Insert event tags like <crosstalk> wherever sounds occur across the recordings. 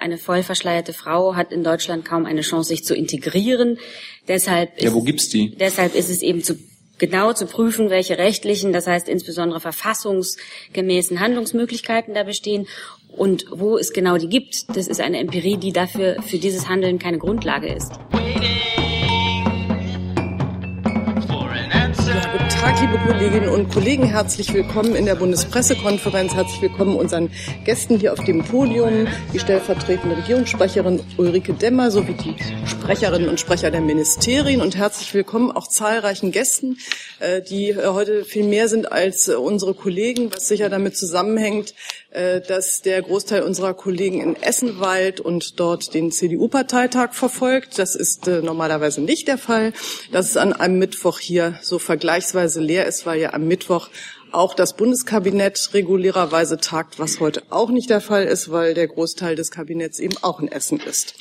Eine voll verschleierte Frau hat in Deutschland kaum eine Chance, sich zu integrieren. Deshalb ist, ja, wo gibt's die? Deshalb ist es eben zu genau zu prüfen, welche rechtlichen, das heißt insbesondere verfassungsgemäßen Handlungsmöglichkeiten da bestehen und wo es genau die gibt. Das ist eine Empirie, die dafür für dieses Handeln keine Grundlage ist. Tag, liebe Kolleginnen und Kollegen. Herzlich willkommen in der Bundespressekonferenz. Herzlich willkommen unseren Gästen hier auf dem Podium, die stellvertretende Regierungssprecherin Ulrike Demmer sowie die Sprecherinnen und Sprecher der Ministerien und herzlich willkommen auch zahlreichen Gästen, äh, die äh, heute viel mehr sind als äh, unsere Kollegen, was sicher damit zusammenhängt, dass der Großteil unserer Kollegen in Essen weilt und dort den CDU-Parteitag verfolgt. Das ist normalerweise nicht der Fall. Dass es an einem Mittwoch hier so vergleichsweise leer ist, weil ja am Mittwoch auch das Bundeskabinett regulärerweise tagt, was heute auch nicht der Fall ist, weil der Großteil des Kabinetts eben auch in Essen ist.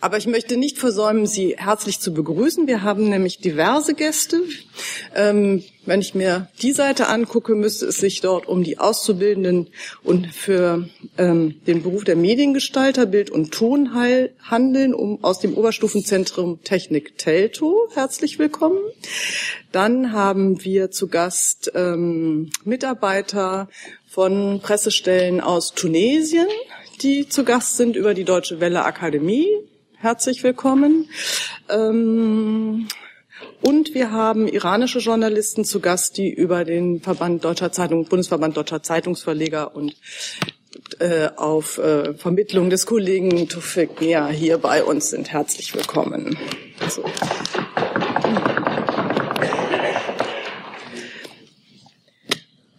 Aber ich möchte nicht versäumen, Sie herzlich zu begrüßen. Wir haben nämlich diverse Gäste. Ähm, wenn ich mir die Seite angucke, müsste es sich dort um die Auszubildenden und für ähm, den Beruf der Mediengestalter, Bild und Ton handeln, um aus dem Oberstufenzentrum Technik Telto. Herzlich willkommen. Dann haben wir zu Gast ähm, Mitarbeiter von Pressestellen aus Tunesien, die zu Gast sind über die Deutsche Welle Akademie. Herzlich willkommen. Ähm, und wir haben iranische Journalisten zu Gast, die über den Verband Deutscher Zeitung, Bundesverband Deutscher Zeitungsverleger und äh, auf äh, Vermittlung des Kollegen Tufik Mia hier bei uns sind. Herzlich willkommen. So.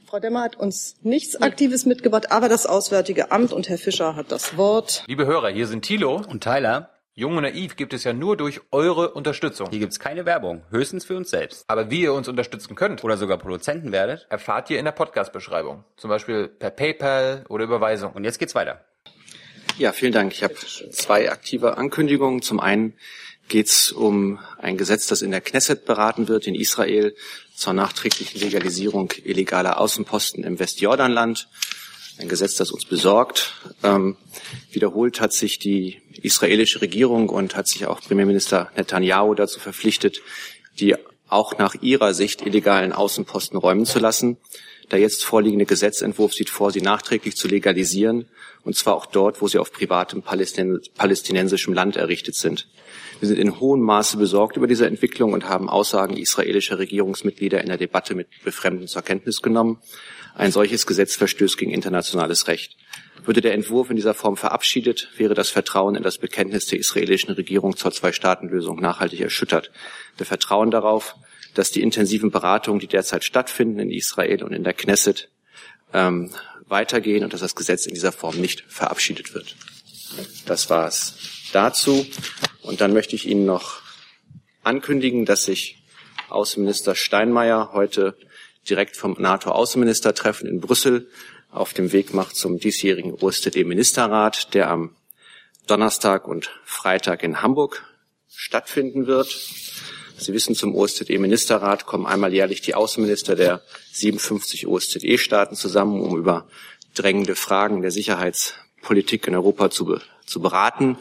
Frau Demmer hat uns nichts Aktives mitgebracht, aber das Auswärtige Amt und Herr Fischer hat das Wort. Liebe Hörer, hier sind Thilo und Tyler. Jung und naiv gibt es ja nur durch eure Unterstützung. Hier gibt's keine Werbung, höchstens für uns selbst. Aber wie ihr uns unterstützen könnt oder sogar Produzenten werdet, erfahrt ihr in der Podcast-Beschreibung. Zum Beispiel per PayPal oder Überweisung. Und jetzt geht's weiter. Ja, vielen Dank. Ich habe zwei aktive Ankündigungen. Zum einen geht es um ein Gesetz, das in der Knesset beraten wird in Israel zur nachträglichen Legalisierung illegaler Außenposten im Westjordanland. Ein Gesetz, das uns besorgt. Ähm, wiederholt hat sich die israelische Regierung und hat sich auch Premierminister Netanyahu dazu verpflichtet, die auch nach ihrer Sicht illegalen Außenposten räumen zu lassen. Der jetzt vorliegende Gesetzentwurf sieht vor, sie nachträglich zu legalisieren, und zwar auch dort, wo sie auf privatem palästinensischem Land errichtet sind. Wir sind in hohem Maße besorgt über diese Entwicklung und haben Aussagen israelischer Regierungsmitglieder in der Debatte mit Befremden zur Kenntnis genommen. Ein solches Gesetz verstößt gegen internationales Recht. Würde der Entwurf in dieser Form verabschiedet, wäre das Vertrauen in das Bekenntnis der israelischen Regierung zur Zwei-Staaten-Lösung nachhaltig erschüttert. Wir vertrauen darauf, dass die intensiven Beratungen, die derzeit stattfinden in Israel und in der Knesset, ähm, weitergehen und dass das Gesetz in dieser Form nicht verabschiedet wird. Das war es dazu. Und dann möchte ich Ihnen noch ankündigen, dass sich Außenminister Steinmeier heute direkt vom NATO-Außenministertreffen in Brüssel auf dem Weg macht zum diesjährigen OSZE-Ministerrat, der am Donnerstag und Freitag in Hamburg stattfinden wird. Sie wissen, zum OSZE-Ministerrat kommen einmal jährlich die Außenminister der 57 OSZE-Staaten zusammen, um über drängende Fragen der Sicherheitspolitik in Europa zu, zu beraten.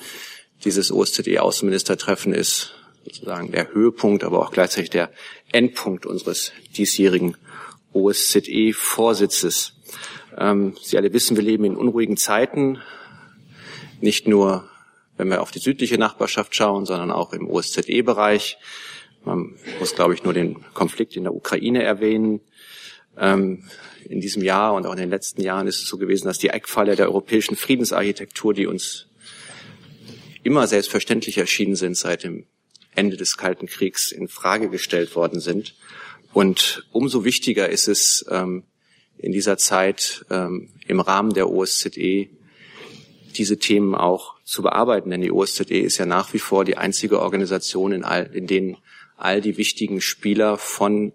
Dieses OSZE-Außenministertreffen ist sozusagen der Höhepunkt, aber auch gleichzeitig der Endpunkt unseres diesjährigen OSZE-Vorsitzes. Ähm, Sie alle wissen, wir leben in unruhigen Zeiten, nicht nur wenn wir auf die südliche Nachbarschaft schauen, sondern auch im OSZE-Bereich. Man muss, glaube ich, nur den Konflikt in der Ukraine erwähnen. Ähm, in diesem Jahr und auch in den letzten Jahren ist es so gewesen, dass die Eckpfeiler der europäischen Friedensarchitektur, die uns immer selbstverständlich erschienen sind seit dem Ende des Kalten Kriegs, in Frage gestellt worden sind. Und umso wichtiger ist es, ähm, in dieser Zeit ähm, im Rahmen der OSZE diese Themen auch zu bearbeiten. Denn die OSZE ist ja nach wie vor die einzige Organisation, in, all, in denen all die wichtigen Spieler von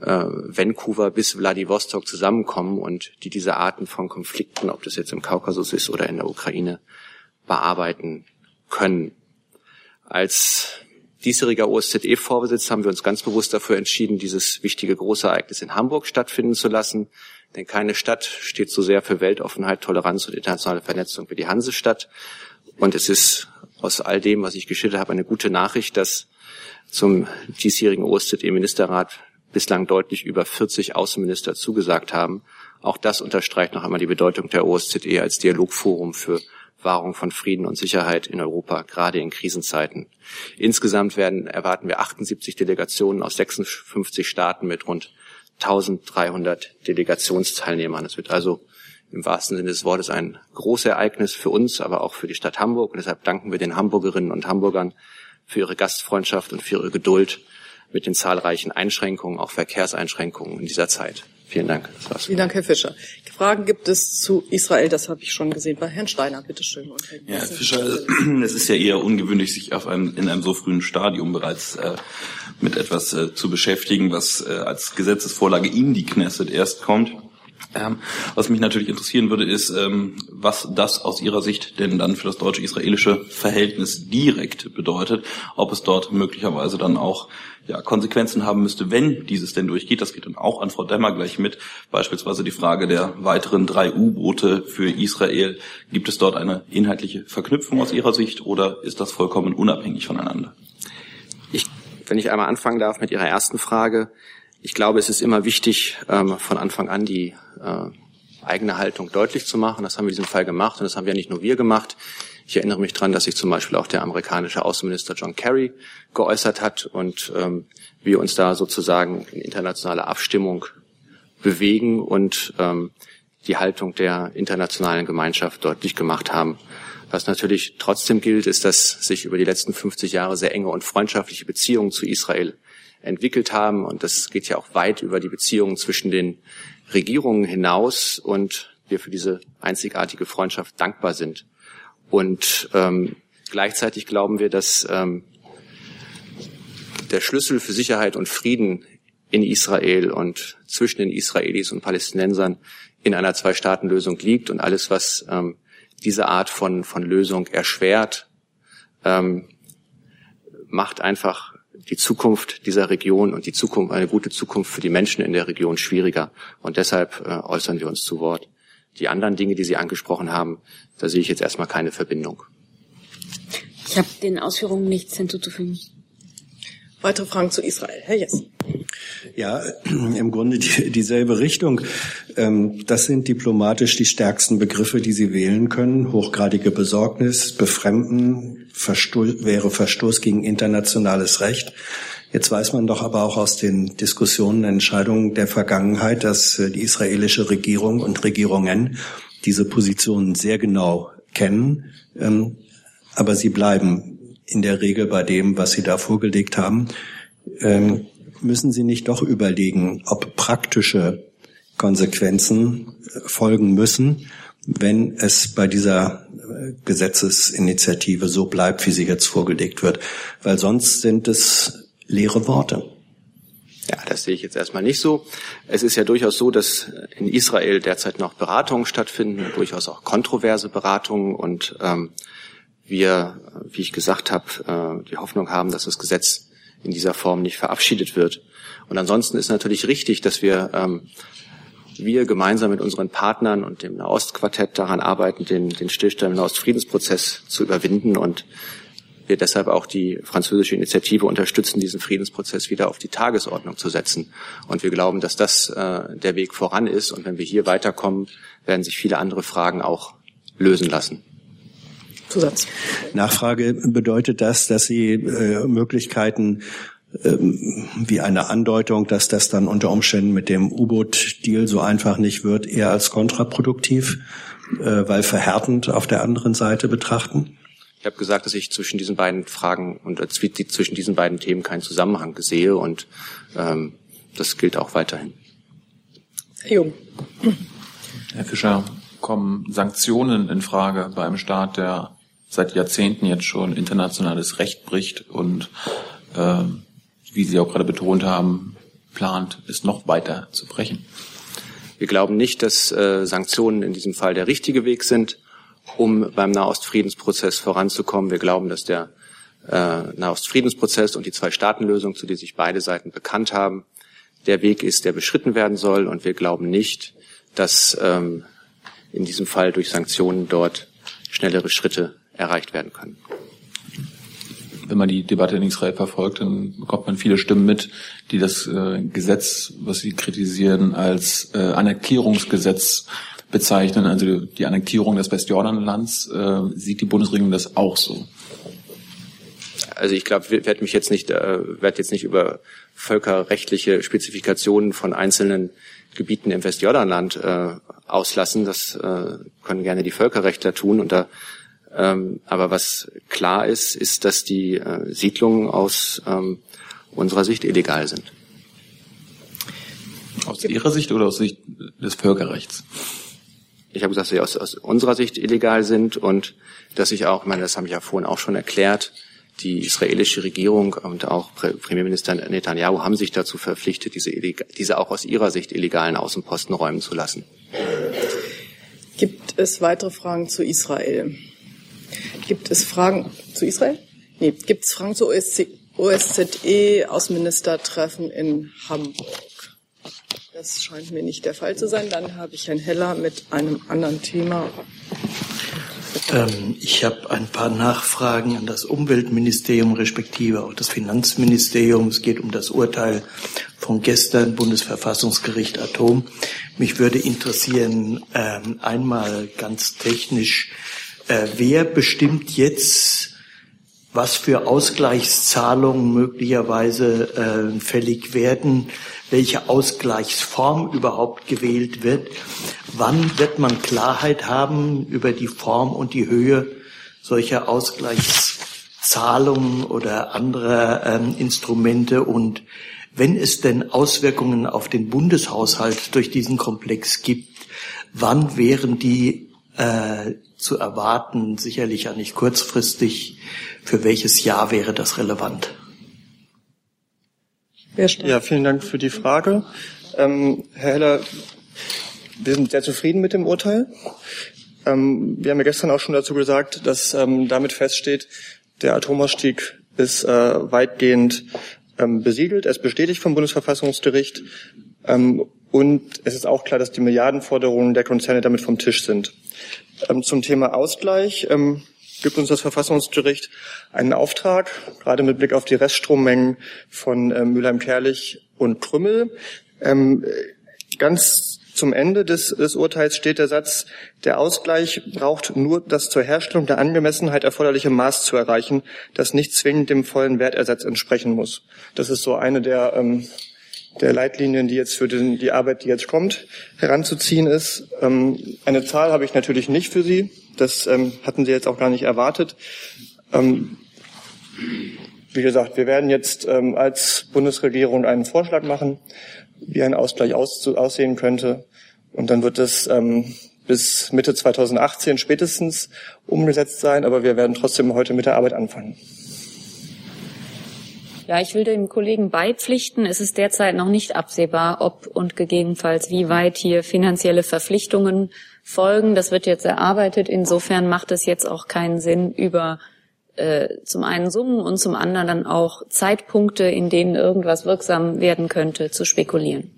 äh, Vancouver bis Vladivostok zusammenkommen und die diese Arten von Konflikten, ob das jetzt im Kaukasus ist oder in der Ukraine, bearbeiten können. Als diesjähriger OSZE-Vorsitz haben wir uns ganz bewusst dafür entschieden, dieses wichtige Großereignis in Hamburg stattfinden zu lassen. Denn keine Stadt steht so sehr für Weltoffenheit, Toleranz und internationale Vernetzung wie die Hansestadt. Und es ist aus all dem, was ich geschildert habe, eine gute Nachricht, dass zum diesjährigen OSZE-Ministerrat bislang deutlich über 40 Außenminister zugesagt haben. Auch das unterstreicht noch einmal die Bedeutung der OSZE als Dialogforum für Wahrung von Frieden und Sicherheit in Europa, gerade in Krisenzeiten. Insgesamt werden, erwarten wir 78 Delegationen aus 56 Staaten mit rund 1300 Delegationsteilnehmern. Es wird also im wahrsten Sinne des Wortes ein großes Ereignis für uns, aber auch für die Stadt Hamburg. Und deshalb danken wir den Hamburgerinnen und Hamburgern für ihre Gastfreundschaft und für ihre Geduld mit den zahlreichen Einschränkungen, auch Verkehrseinschränkungen in dieser Zeit. Vielen Dank. Das war's. Vielen Dank, Herr Fischer. Fragen gibt es zu Israel, das habe ich schon gesehen bei Herrn Steiner. Bitte schön. Ja, Herr Fischer, <clears throat> es ist ja eher ungewöhnlich, sich auf einem, in einem so frühen Stadium bereits äh, mit etwas äh, zu beschäftigen, was äh, als Gesetzesvorlage in die Knesset erst kommt. Ähm, was mich natürlich interessieren würde, ist, ähm, was das aus Ihrer Sicht denn dann für das deutsche-israelische Verhältnis direkt bedeutet, ob es dort möglicherweise dann auch ja, Konsequenzen haben müsste, wenn dieses denn durchgeht. Das geht dann auch an Frau Demmer gleich mit. Beispielsweise die Frage der weiteren drei U-Boote für Israel. Gibt es dort eine inhaltliche Verknüpfung aus Ihrer Sicht oder ist das vollkommen unabhängig voneinander? Ich, wenn ich einmal anfangen darf mit Ihrer ersten Frage. Ich glaube, es ist immer wichtig, ähm, von Anfang an die äh, eigene Haltung deutlich zu machen. Das haben wir in diesem Fall gemacht und das haben ja nicht nur wir gemacht. Ich erinnere mich daran, dass sich zum Beispiel auch der amerikanische Außenminister John Kerry geäußert hat und ähm, wir uns da sozusagen in internationaler Abstimmung bewegen und ähm, die Haltung der internationalen Gemeinschaft deutlich gemacht haben. Was natürlich trotzdem gilt, ist, dass sich über die letzten 50 Jahre sehr enge und freundschaftliche Beziehungen zu Israel entwickelt haben. Und das geht ja auch weit über die Beziehungen zwischen den Regierungen hinaus und wir für diese einzigartige Freundschaft dankbar sind. Und ähm, gleichzeitig glauben wir, dass ähm, der Schlüssel für Sicherheit und Frieden in Israel und zwischen den Israelis und Palästinensern in einer Zwei-Staaten-Lösung liegt und alles, was ähm, diese Art von, von Lösung erschwert, ähm, macht einfach die Zukunft dieser Region und die Zukunft, eine gute Zukunft für die Menschen in der Region schwieriger. Und deshalb äh, äußern wir uns zu Wort. Die anderen Dinge, die Sie angesprochen haben, da sehe ich jetzt erstmal keine Verbindung. Ich habe den Ausführungen nichts hinzuzufügen. Weitere Fragen zu Israel. Herr Jessen. Ja, <clears throat> im Grunde die, dieselbe Richtung. Ähm, das sind diplomatisch die stärksten Begriffe, die Sie wählen können. Hochgradige Besorgnis, Befremden, Verstoß, wäre Verstoß gegen internationales Recht. Jetzt weiß man doch aber auch aus den Diskussionen, Entscheidungen der Vergangenheit, dass äh, die israelische Regierung und Regierungen diese Positionen sehr genau kennen. Ähm, aber sie bleiben in der Regel bei dem, was sie da vorgelegt haben. Ähm, müssen Sie nicht doch überlegen, ob praktische Konsequenzen äh, folgen müssen, wenn es bei dieser äh, Gesetzesinitiative so bleibt, wie sie jetzt vorgelegt wird? Weil sonst sind es leere Worte. Ja, das sehe ich jetzt erstmal nicht so. Es ist ja durchaus so, dass in Israel derzeit noch Beratungen stattfinden, durchaus auch kontroverse Beratungen und ähm, wir, wie ich gesagt habe, äh, die Hoffnung haben, dass das Gesetz in dieser Form nicht verabschiedet wird. Und ansonsten ist natürlich richtig, dass wir ähm, wir gemeinsam mit unseren Partnern und dem Nahostquartett daran arbeiten, den, den Stillstand im Nahostfriedensprozess zu überwinden und wir deshalb auch die französische Initiative unterstützen, diesen Friedensprozess wieder auf die Tagesordnung zu setzen. Und wir glauben, dass das äh, der Weg voran ist. Und wenn wir hier weiterkommen, werden sich viele andere Fragen auch lösen lassen. Zusatz. Nachfrage bedeutet das, dass Sie äh, Möglichkeiten ähm, wie eine Andeutung, dass das dann unter Umständen mit dem U-Boot-Deal so einfach nicht wird, eher als kontraproduktiv, äh, weil verhärtend auf der anderen Seite betrachten? Ich habe gesagt, dass ich zwischen diesen beiden Fragen und äh, zwischen diesen beiden Themen keinen Zusammenhang sehe und ähm, das gilt auch weiterhin. Herr Jung. Herr Fischer, kommen Sanktionen in Frage bei einem Staat, der seit Jahrzehnten jetzt schon internationales Recht bricht und äh, wie Sie auch gerade betont haben, plant, es noch weiter zu brechen? Wir glauben nicht, dass äh, Sanktionen in diesem Fall der richtige Weg sind, um beim Nahostfriedensprozess voranzukommen. Wir glauben, dass der äh, Nahostfriedensprozess und die Zwei-Staaten-Lösung, zu der sich beide Seiten bekannt haben, der Weg ist, der beschritten werden soll. Und wir glauben nicht, dass ähm, in diesem Fall durch Sanktionen dort schnellere Schritte erreicht werden können. Wenn man die Debatte in Israel verfolgt, dann bekommt man viele Stimmen mit, die das äh, Gesetz, was sie kritisieren, als äh, Annektierungsgesetz bezeichnen, also die Annektierung des Westjordanlands. Äh, sieht die Bundesregierung das auch so? Also ich glaube, ich werde mich jetzt nicht, äh, werde jetzt nicht über völkerrechtliche Spezifikationen von einzelnen Gebieten im Westjordanland äh, auslassen. Das äh, können gerne die Völkerrechtler tun. Und da, ähm, aber was klar ist, ist, dass die äh, Siedlungen aus ähm, unserer Sicht illegal sind. Aus Ihrer Sicht oder aus Sicht des Völkerrechts? Ich habe gesagt, dass sie aus, aus unserer Sicht illegal sind und dass ich auch, ich meine, das habe ich ja vorhin auch schon erklärt, die israelische Regierung und auch Premierminister Netanyahu haben sich dazu verpflichtet, diese, diese auch aus ihrer Sicht illegalen Außenposten räumen zu lassen. Gibt es weitere Fragen zu Israel? Gibt es Fragen zu Israel? Nee. Gibt es Fragen zu OSCE, OSZE Außenministertreffen in Hamburg? Das scheint mir nicht der Fall zu sein. Dann habe ich Herrn Heller mit einem anderen Thema. Ähm, ich habe ein paar Nachfragen an das Umweltministerium respektive auch das Finanzministerium. Es geht um das Urteil von gestern Bundesverfassungsgericht Atom. Mich würde interessieren, ähm, einmal ganz technisch, äh, wer bestimmt jetzt, was für Ausgleichszahlungen möglicherweise äh, fällig werden welche Ausgleichsform überhaupt gewählt wird. Wann wird man Klarheit haben über die Form und die Höhe solcher Ausgleichszahlungen oder anderer ähm, Instrumente und wenn es denn Auswirkungen auf den Bundeshaushalt durch diesen Komplex gibt, wann wären die äh, zu erwarten? Sicherlich ja nicht kurzfristig. Für welches Jahr wäre das relevant? Ja, vielen Dank für die Frage. Ähm, Herr Heller, wir sind sehr zufrieden mit dem Urteil. Ähm, wir haben ja gestern auch schon dazu gesagt, dass ähm, damit feststeht, der Atomausstieg ist äh, weitgehend ähm, besiegelt. Es bestätigt vom Bundesverfassungsgericht. Ähm, und es ist auch klar, dass die Milliardenforderungen der Konzerne damit vom Tisch sind. Ähm, zum Thema Ausgleich gibt uns das Verfassungsgericht einen Auftrag, gerade mit Blick auf die Reststrommengen von äh, Mülheim-Kerlich und Krümmel. Ähm, ganz zum Ende des, des Urteils steht der Satz, der Ausgleich braucht nur das zur Herstellung der Angemessenheit erforderliche Maß zu erreichen, das nicht zwingend dem vollen Wertersatz entsprechen muss. Das ist so eine der, ähm, der Leitlinien, die jetzt für den, die Arbeit, die jetzt kommt, heranzuziehen ist. Ähm, eine Zahl habe ich natürlich nicht für Sie. Das ähm, hatten Sie jetzt auch gar nicht erwartet. Ähm, wie gesagt, wir werden jetzt ähm, als Bundesregierung einen Vorschlag machen, wie ein Ausgleich aus, aussehen könnte. Und dann wird es ähm, bis Mitte 2018 spätestens umgesetzt sein, aber wir werden trotzdem heute mit der Arbeit anfangen. Ja, ich will dem Kollegen beipflichten. Es ist derzeit noch nicht absehbar, ob und gegebenenfalls wie weit hier finanzielle Verpflichtungen folgen. Das wird jetzt erarbeitet. Insofern macht es jetzt auch keinen Sinn, über äh, zum einen Summen und zum anderen dann auch Zeitpunkte, in denen irgendwas wirksam werden könnte, zu spekulieren.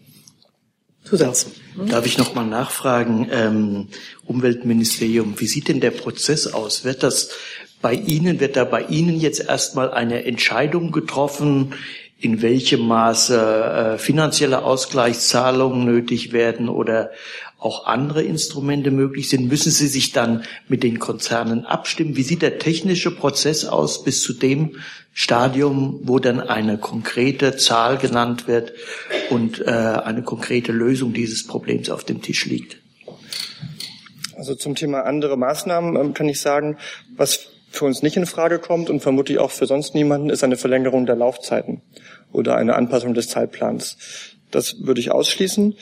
Zusatz. Darf ich noch mal nachfragen, ähm, Umweltministerium, wie sieht denn der Prozess aus? Wird das bei Ihnen, wird da bei Ihnen jetzt erstmal eine Entscheidung getroffen, in welchem Maße äh, finanzielle Ausgleichszahlungen nötig werden oder auch andere Instrumente möglich sind, müssen Sie sich dann mit den Konzernen abstimmen. Wie sieht der technische Prozess aus bis zu dem Stadium, wo dann eine konkrete Zahl genannt wird und äh, eine konkrete Lösung dieses Problems auf dem Tisch liegt? Also zum Thema andere Maßnahmen ähm, kann ich sagen, was für uns nicht in Frage kommt und vermutlich auch für sonst niemanden, ist eine Verlängerung der Laufzeiten oder eine Anpassung des Zeitplans. Das würde ich ausschließen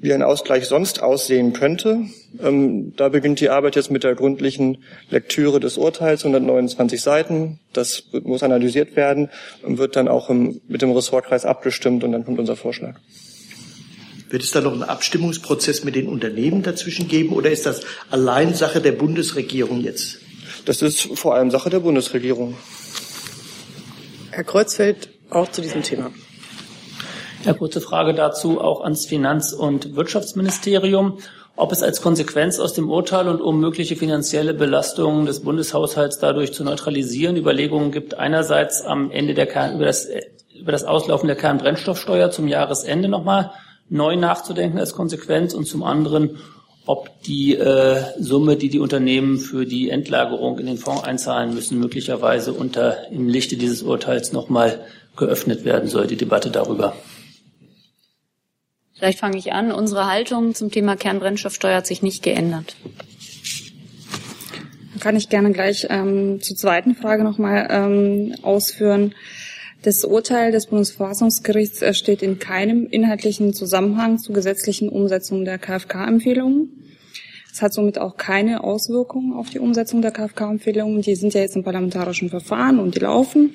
wie ein Ausgleich sonst aussehen könnte. Ähm, da beginnt die Arbeit jetzt mit der gründlichen Lektüre des Urteils, 129 Seiten. Das muss analysiert werden und wird dann auch im, mit dem Ressortkreis abgestimmt und dann kommt unser Vorschlag. Wird es da noch einen Abstimmungsprozess mit den Unternehmen dazwischen geben oder ist das allein Sache der Bundesregierung jetzt? Das ist vor allem Sache der Bundesregierung. Herr Kreuzfeld, auch zu diesem Thema. Ja, kurze Frage dazu auch ans Finanz- und Wirtschaftsministerium ob es als Konsequenz aus dem Urteil und um mögliche finanzielle Belastungen des Bundeshaushalts dadurch zu neutralisieren Überlegungen gibt, einerseits am Ende der Kern, über das, über das Auslaufen der Kernbrennstoffsteuer zum Jahresende nochmal neu nachzudenken als Konsequenz und zum anderen, ob die äh, Summe, die die Unternehmen für die Endlagerung in den Fonds einzahlen müssen, möglicherweise unter im Lichte dieses Urteils nochmal geöffnet werden soll, die Debatte darüber. Vielleicht fange ich an. Unsere Haltung zum Thema Kernbrennstoffsteuer hat sich nicht geändert. Kann ich gerne gleich ähm, zur zweiten Frage nochmal ähm, ausführen. Das Urteil des Bundesverfassungsgerichts steht in keinem inhaltlichen Zusammenhang zur gesetzlichen Umsetzung der KfK-Empfehlungen. Es hat somit auch keine Auswirkungen auf die Umsetzung der KfK-Empfehlungen. Die sind ja jetzt im parlamentarischen Verfahren und die laufen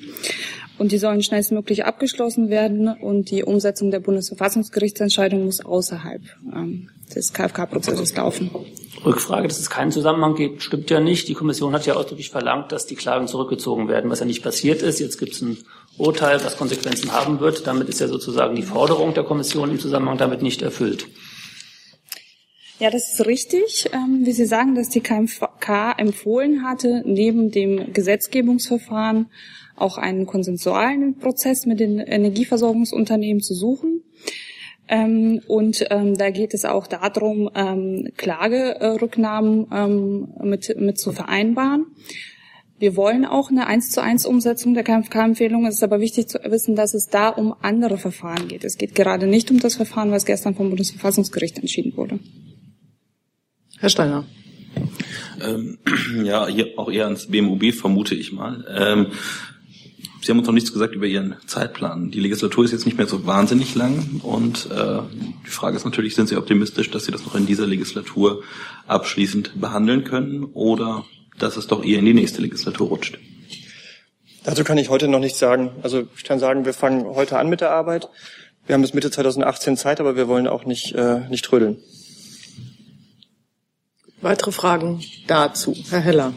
und die sollen schnellstmöglich abgeschlossen werden und die Umsetzung der Bundesverfassungsgerichtsentscheidung muss außerhalb ähm, des KfK-Prozesses laufen. Rückfrage, dass es keinen Zusammenhang gibt, stimmt ja nicht. Die Kommission hat ja ausdrücklich verlangt, dass die Klagen zurückgezogen werden, was ja nicht passiert ist. Jetzt gibt es ein Urteil, was Konsequenzen haben wird. Damit ist ja sozusagen die Forderung der Kommission im Zusammenhang damit nicht erfüllt. Ja, das ist richtig. Ähm, wie Sie sagen, dass die KMK empfohlen hatte, neben dem Gesetzgebungsverfahren auch einen konsensualen Prozess mit den Energieversorgungsunternehmen zu suchen. Ähm, und ähm, da geht es auch darum, ähm, Klagerücknahmen ähm, mit, mit zu vereinbaren. Wir wollen auch eine eins zu eins Umsetzung der KMK-Empfehlung. Es ist aber wichtig zu wissen, dass es da um andere Verfahren geht. Es geht gerade nicht um das Verfahren, was gestern vom Bundesverfassungsgericht entschieden wurde. Herr Steiner. Ähm, <clears throat> ja, hier auch eher ans BMUB vermute ich mal. Ähm, Sie haben uns noch nichts gesagt über Ihren Zeitplan. Die Legislatur ist jetzt nicht mehr so wahnsinnig lang und äh, die Frage ist natürlich, sind Sie optimistisch, dass Sie das noch in dieser Legislatur abschließend behandeln können oder dass es doch eher in die nächste Legislatur rutscht? Dazu kann ich heute noch nichts sagen. Also ich kann sagen, wir fangen heute an mit der Arbeit. Wir haben bis Mitte 2018 Zeit, aber wir wollen auch nicht, äh, nicht trödeln. Weitere Fragen dazu? Herr Heller.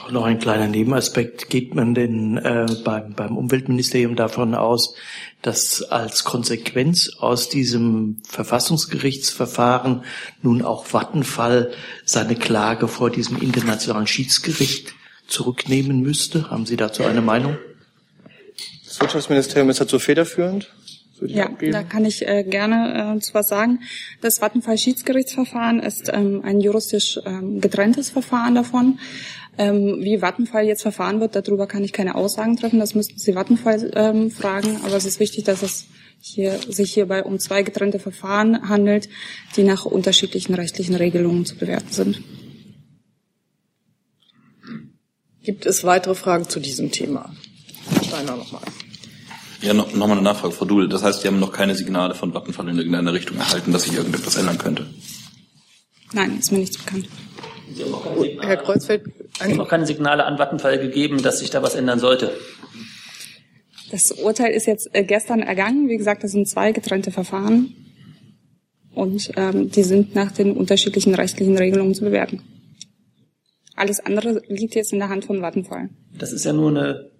Auch noch ein kleiner Nebenaspekt. Geht man denn äh, beim, beim Umweltministerium davon aus, dass als Konsequenz aus diesem Verfassungsgerichtsverfahren nun auch Vattenfall seine Klage vor diesem internationalen Schiedsgericht zurücknehmen müsste? Haben Sie dazu eine Meinung? Das Wirtschaftsministerium ist dazu federführend. Ja, da kann ich äh, gerne äh, zu was sagen. Das Vattenfall-Schiedsgerichtsverfahren ist ähm, ein juristisch ähm, getrenntes Verfahren davon. Ähm, wie Vattenfall jetzt verfahren wird, darüber kann ich keine Aussagen treffen. Das müssten Sie Vattenfall ähm, fragen. Aber es ist wichtig, dass es hier, sich hierbei um zwei getrennte Verfahren handelt, die nach unterschiedlichen rechtlichen Regelungen zu bewerten sind. Gibt es weitere Fragen zu diesem Thema? Herr Steiner nochmal. Ja, noch, noch mal eine Nachfrage, Frau Duhl. Das heißt, Sie haben noch keine Signale von Vattenfall in irgendeiner Richtung erhalten, dass sich irgendetwas ändern könnte? Nein, ist mir nichts bekannt. Herr Kreuzfeld, es haben noch keine Signale an Vattenfall gegeben, dass sich da was ändern sollte. Das Urteil ist jetzt äh, gestern ergangen. Wie gesagt, das sind zwei getrennte Verfahren. Und ähm, die sind nach den unterschiedlichen rechtlichen Regelungen zu bewerten. Alles andere liegt jetzt in der Hand von Vattenfall. Das ist ja nur eine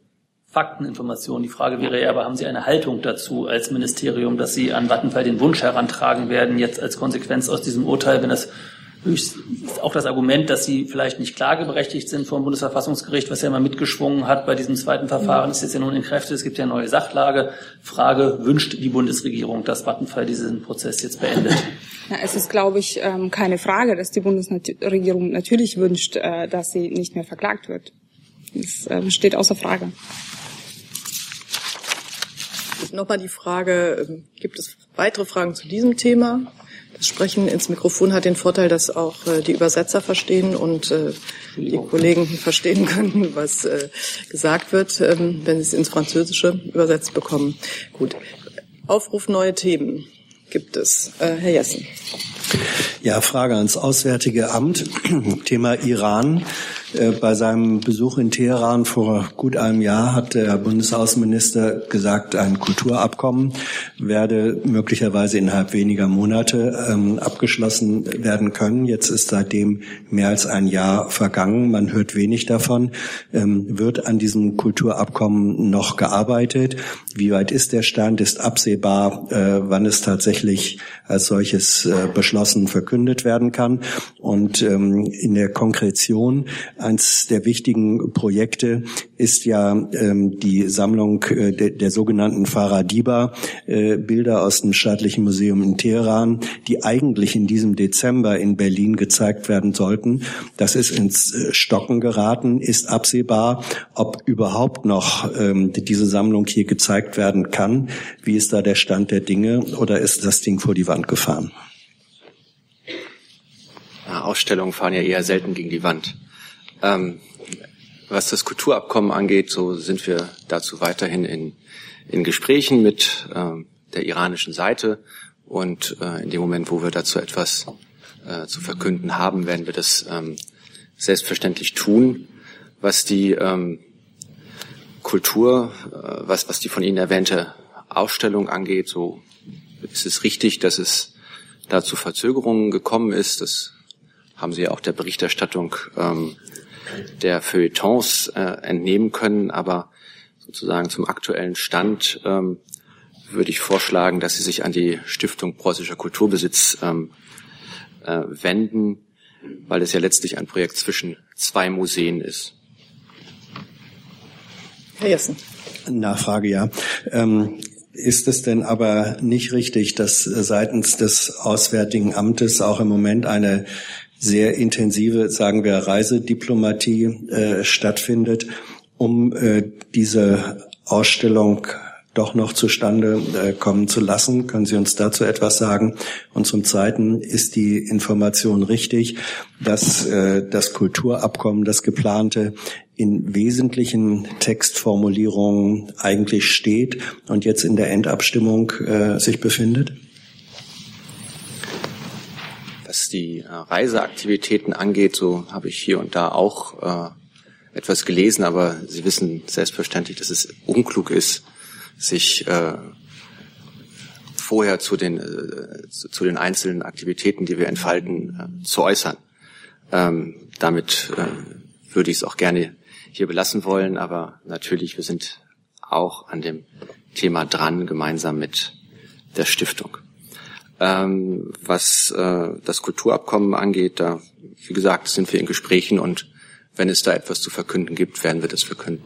Fakteninformation. Die Frage wäre ja, aber haben Sie eine Haltung dazu als Ministerium, dass Sie an Vattenfall den Wunsch herantragen werden, jetzt als Konsequenz aus diesem Urteil, wenn das ist auch das Argument, dass sie vielleicht nicht klageberechtigt sind vor dem Bundesverfassungsgericht, was ja immer mitgeschwungen hat bei diesem zweiten Verfahren, ist jetzt ja nun in Kräfte. Es gibt ja neue Sachlage. Frage, wünscht die Bundesregierung, dass Vattenfall diesen Prozess jetzt beendet? <laughs> Ja, es ist, glaube ich, ähm, keine Frage, dass die Bundesregierung natürlich wünscht, äh, dass sie nicht mehr verklagt wird. Das ähm, steht außer Frage. Nochmal die Frage, ähm, gibt es weitere Fragen zu diesem Thema? Sprechen ins Mikrofon hat den Vorteil, dass auch äh, die Übersetzer verstehen und äh, die Kollegen verstehen <laughs> können, was äh, gesagt wird, ähm, wenn sie es ins Französische übersetzt bekommen. Gut. Aufruf neue Themen gibt es. Herr Jessen. Ja, Frage ans Auswärtige Amt. <clears throat> Thema Iran. Äh, bei seinem Besuch in Teheran vor gut einem Jahr hat der Bundesaußenminister gesagt, ein Kulturabkommen werde möglicherweise innerhalb weniger Monate ähm, abgeschlossen werden können. Jetzt ist seitdem mehr als ein Jahr vergangen. Man hört wenig davon. Ähm, wird an diesem Kulturabkommen noch gearbeitet? Wie weit ist der Stand? Ist absehbar, äh, wann es tatsächlich als solches äh, beschlossen verkündet werden kann? Und ähm, in der Konkretion eins der wichtigen Projekte ist ja ähm, die Sammlung äh, der, der sogenannten Faradiba äh, Bilder aus dem Staatlichen Museum in Teheran, die eigentlich in diesem Dezember in Berlin gezeigt werden sollten. Das ist ins äh, Stocken geraten, ist absehbar, ob überhaupt noch ähm, diese Sammlung hier gezeigt werden kann. Wie ist da der Stand der Dinge oder ist das Ding vor die Wand gefahren? Ausstellungen fahren ja eher selten gegen die Wand. Ähm, was das Kulturabkommen angeht, so sind wir dazu weiterhin in, in Gesprächen mit ähm, der iranischen Seite. Und äh, in dem Moment, wo wir dazu etwas äh, zu verkünden haben, werden wir das ähm, selbstverständlich tun. Was die ähm, Kultur, äh, was, was die von Ihnen erwähnte Ausstellung angeht, so ist es richtig, dass es da zu Verzögerungen gekommen ist. Das haben Sie auch der Berichterstattung ähm, der Feuilletons äh, entnehmen können. Aber sozusagen zum aktuellen Stand ähm, würde ich vorschlagen, dass Sie sich an die Stiftung Preußischer Kulturbesitz ähm, äh, wenden, weil es ja letztlich ein Projekt zwischen zwei Museen ist. Herr Jessen. Nachfrage, ja. Ähm, ist es denn aber nicht richtig, dass seitens des Auswärtigen Amtes auch im Moment eine sehr intensive, sagen wir, Reisediplomatie äh, stattfindet, um äh, diese Ausstellung doch noch zustande äh, kommen zu lassen. Können Sie uns dazu etwas sagen? Und zum Zweiten ist die Information richtig, dass äh, das Kulturabkommen, das geplante, in wesentlichen Textformulierungen eigentlich steht und jetzt in der Endabstimmung äh, sich befindet? Was die äh, Reiseaktivitäten angeht, so habe ich hier und da auch äh, etwas gelesen, aber Sie wissen selbstverständlich, dass es unklug ist, sich äh, vorher zu den, äh, zu, zu, den einzelnen Aktivitäten, die wir entfalten, äh, zu äußern. Ähm, damit äh, würde ich es auch gerne hier belassen wollen, aber natürlich, wir sind auch an dem Thema dran, gemeinsam mit der Stiftung. Ähm, was äh, das Kulturabkommen angeht, da, wie gesagt, sind wir in Gesprächen und wenn es da etwas zu verkünden gibt, werden wir das verkünden.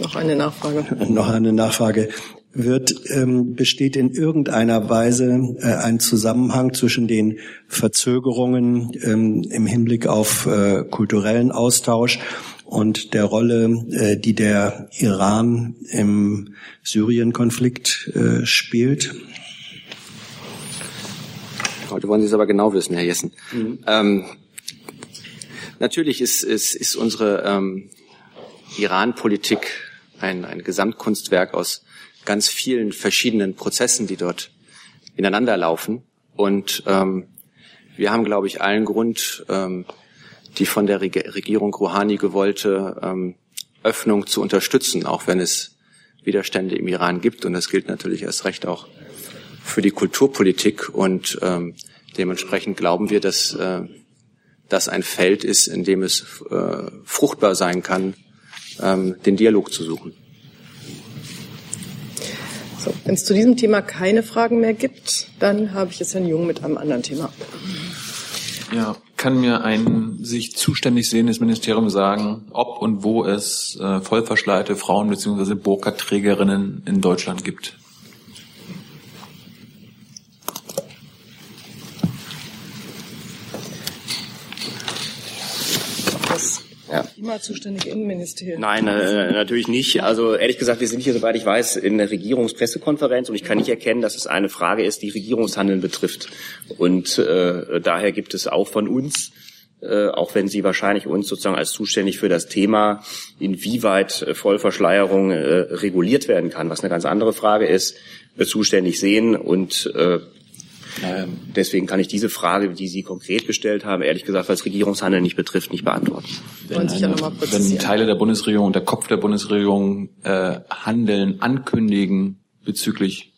Noch eine Nachfrage. <laughs> Noch eine Nachfrage. Wird, ähm, besteht in irgendeiner Weise äh, ein Zusammenhang zwischen den Verzögerungen ähm, im Hinblick auf äh, kulturellen Austausch und der Rolle, äh, die der Iran im Syrien-Konflikt äh, spielt? Heute wollen Sie es aber genau wissen, Herr Jessen. Mhm. Ähm, natürlich ist, ist, ist unsere ähm, Iran-Politik ein, ein Gesamtkunstwerk aus ganz vielen verschiedenen Prozessen, die dort ineinander laufen. Und ähm, wir haben, glaube ich, allen Grund, ähm, die von der Regierung Rouhani gewollte ähm, Öffnung zu unterstützen, auch wenn es Widerstände im Iran gibt. Und das gilt natürlich erst recht auch für die Kulturpolitik und ähm, dementsprechend glauben wir, dass äh, das ein Feld ist, in dem es äh, fruchtbar sein kann, ähm, den Dialog zu suchen. So, Wenn es zu diesem Thema keine Fragen mehr gibt, dann habe ich jetzt Herrn Jung mit einem anderen Thema. Ja, kann mir ein sich zuständig sehendes Ministerium sagen, ob und wo es äh, vollverschleierte Frauen bzw. Burka-Trägerinnen in Deutschland gibt? Ja. Immer zuständige Innenministerium. Nein, äh, natürlich nicht. Also ehrlich gesagt, wir sind hier, soweit ich weiß, in der Regierungspressekonferenz und ich kann nicht erkennen, dass es eine Frage ist, die Regierungshandeln betrifft. Und äh, daher gibt es auch von uns äh, auch wenn Sie wahrscheinlich uns sozusagen als zuständig für das Thema, inwieweit äh, Vollverschleierung äh, reguliert werden kann, was eine ganz andere Frage ist, äh, zuständig sehen. Und äh, Deswegen kann ich diese Frage, die Sie konkret gestellt haben, ehrlich gesagt, was Regierungshandel nicht betrifft, nicht beantworten. Wenn, eine, wenn Teile der Bundesregierung und der Kopf der Bundesregierung äh, handeln, ankündigen bezüglich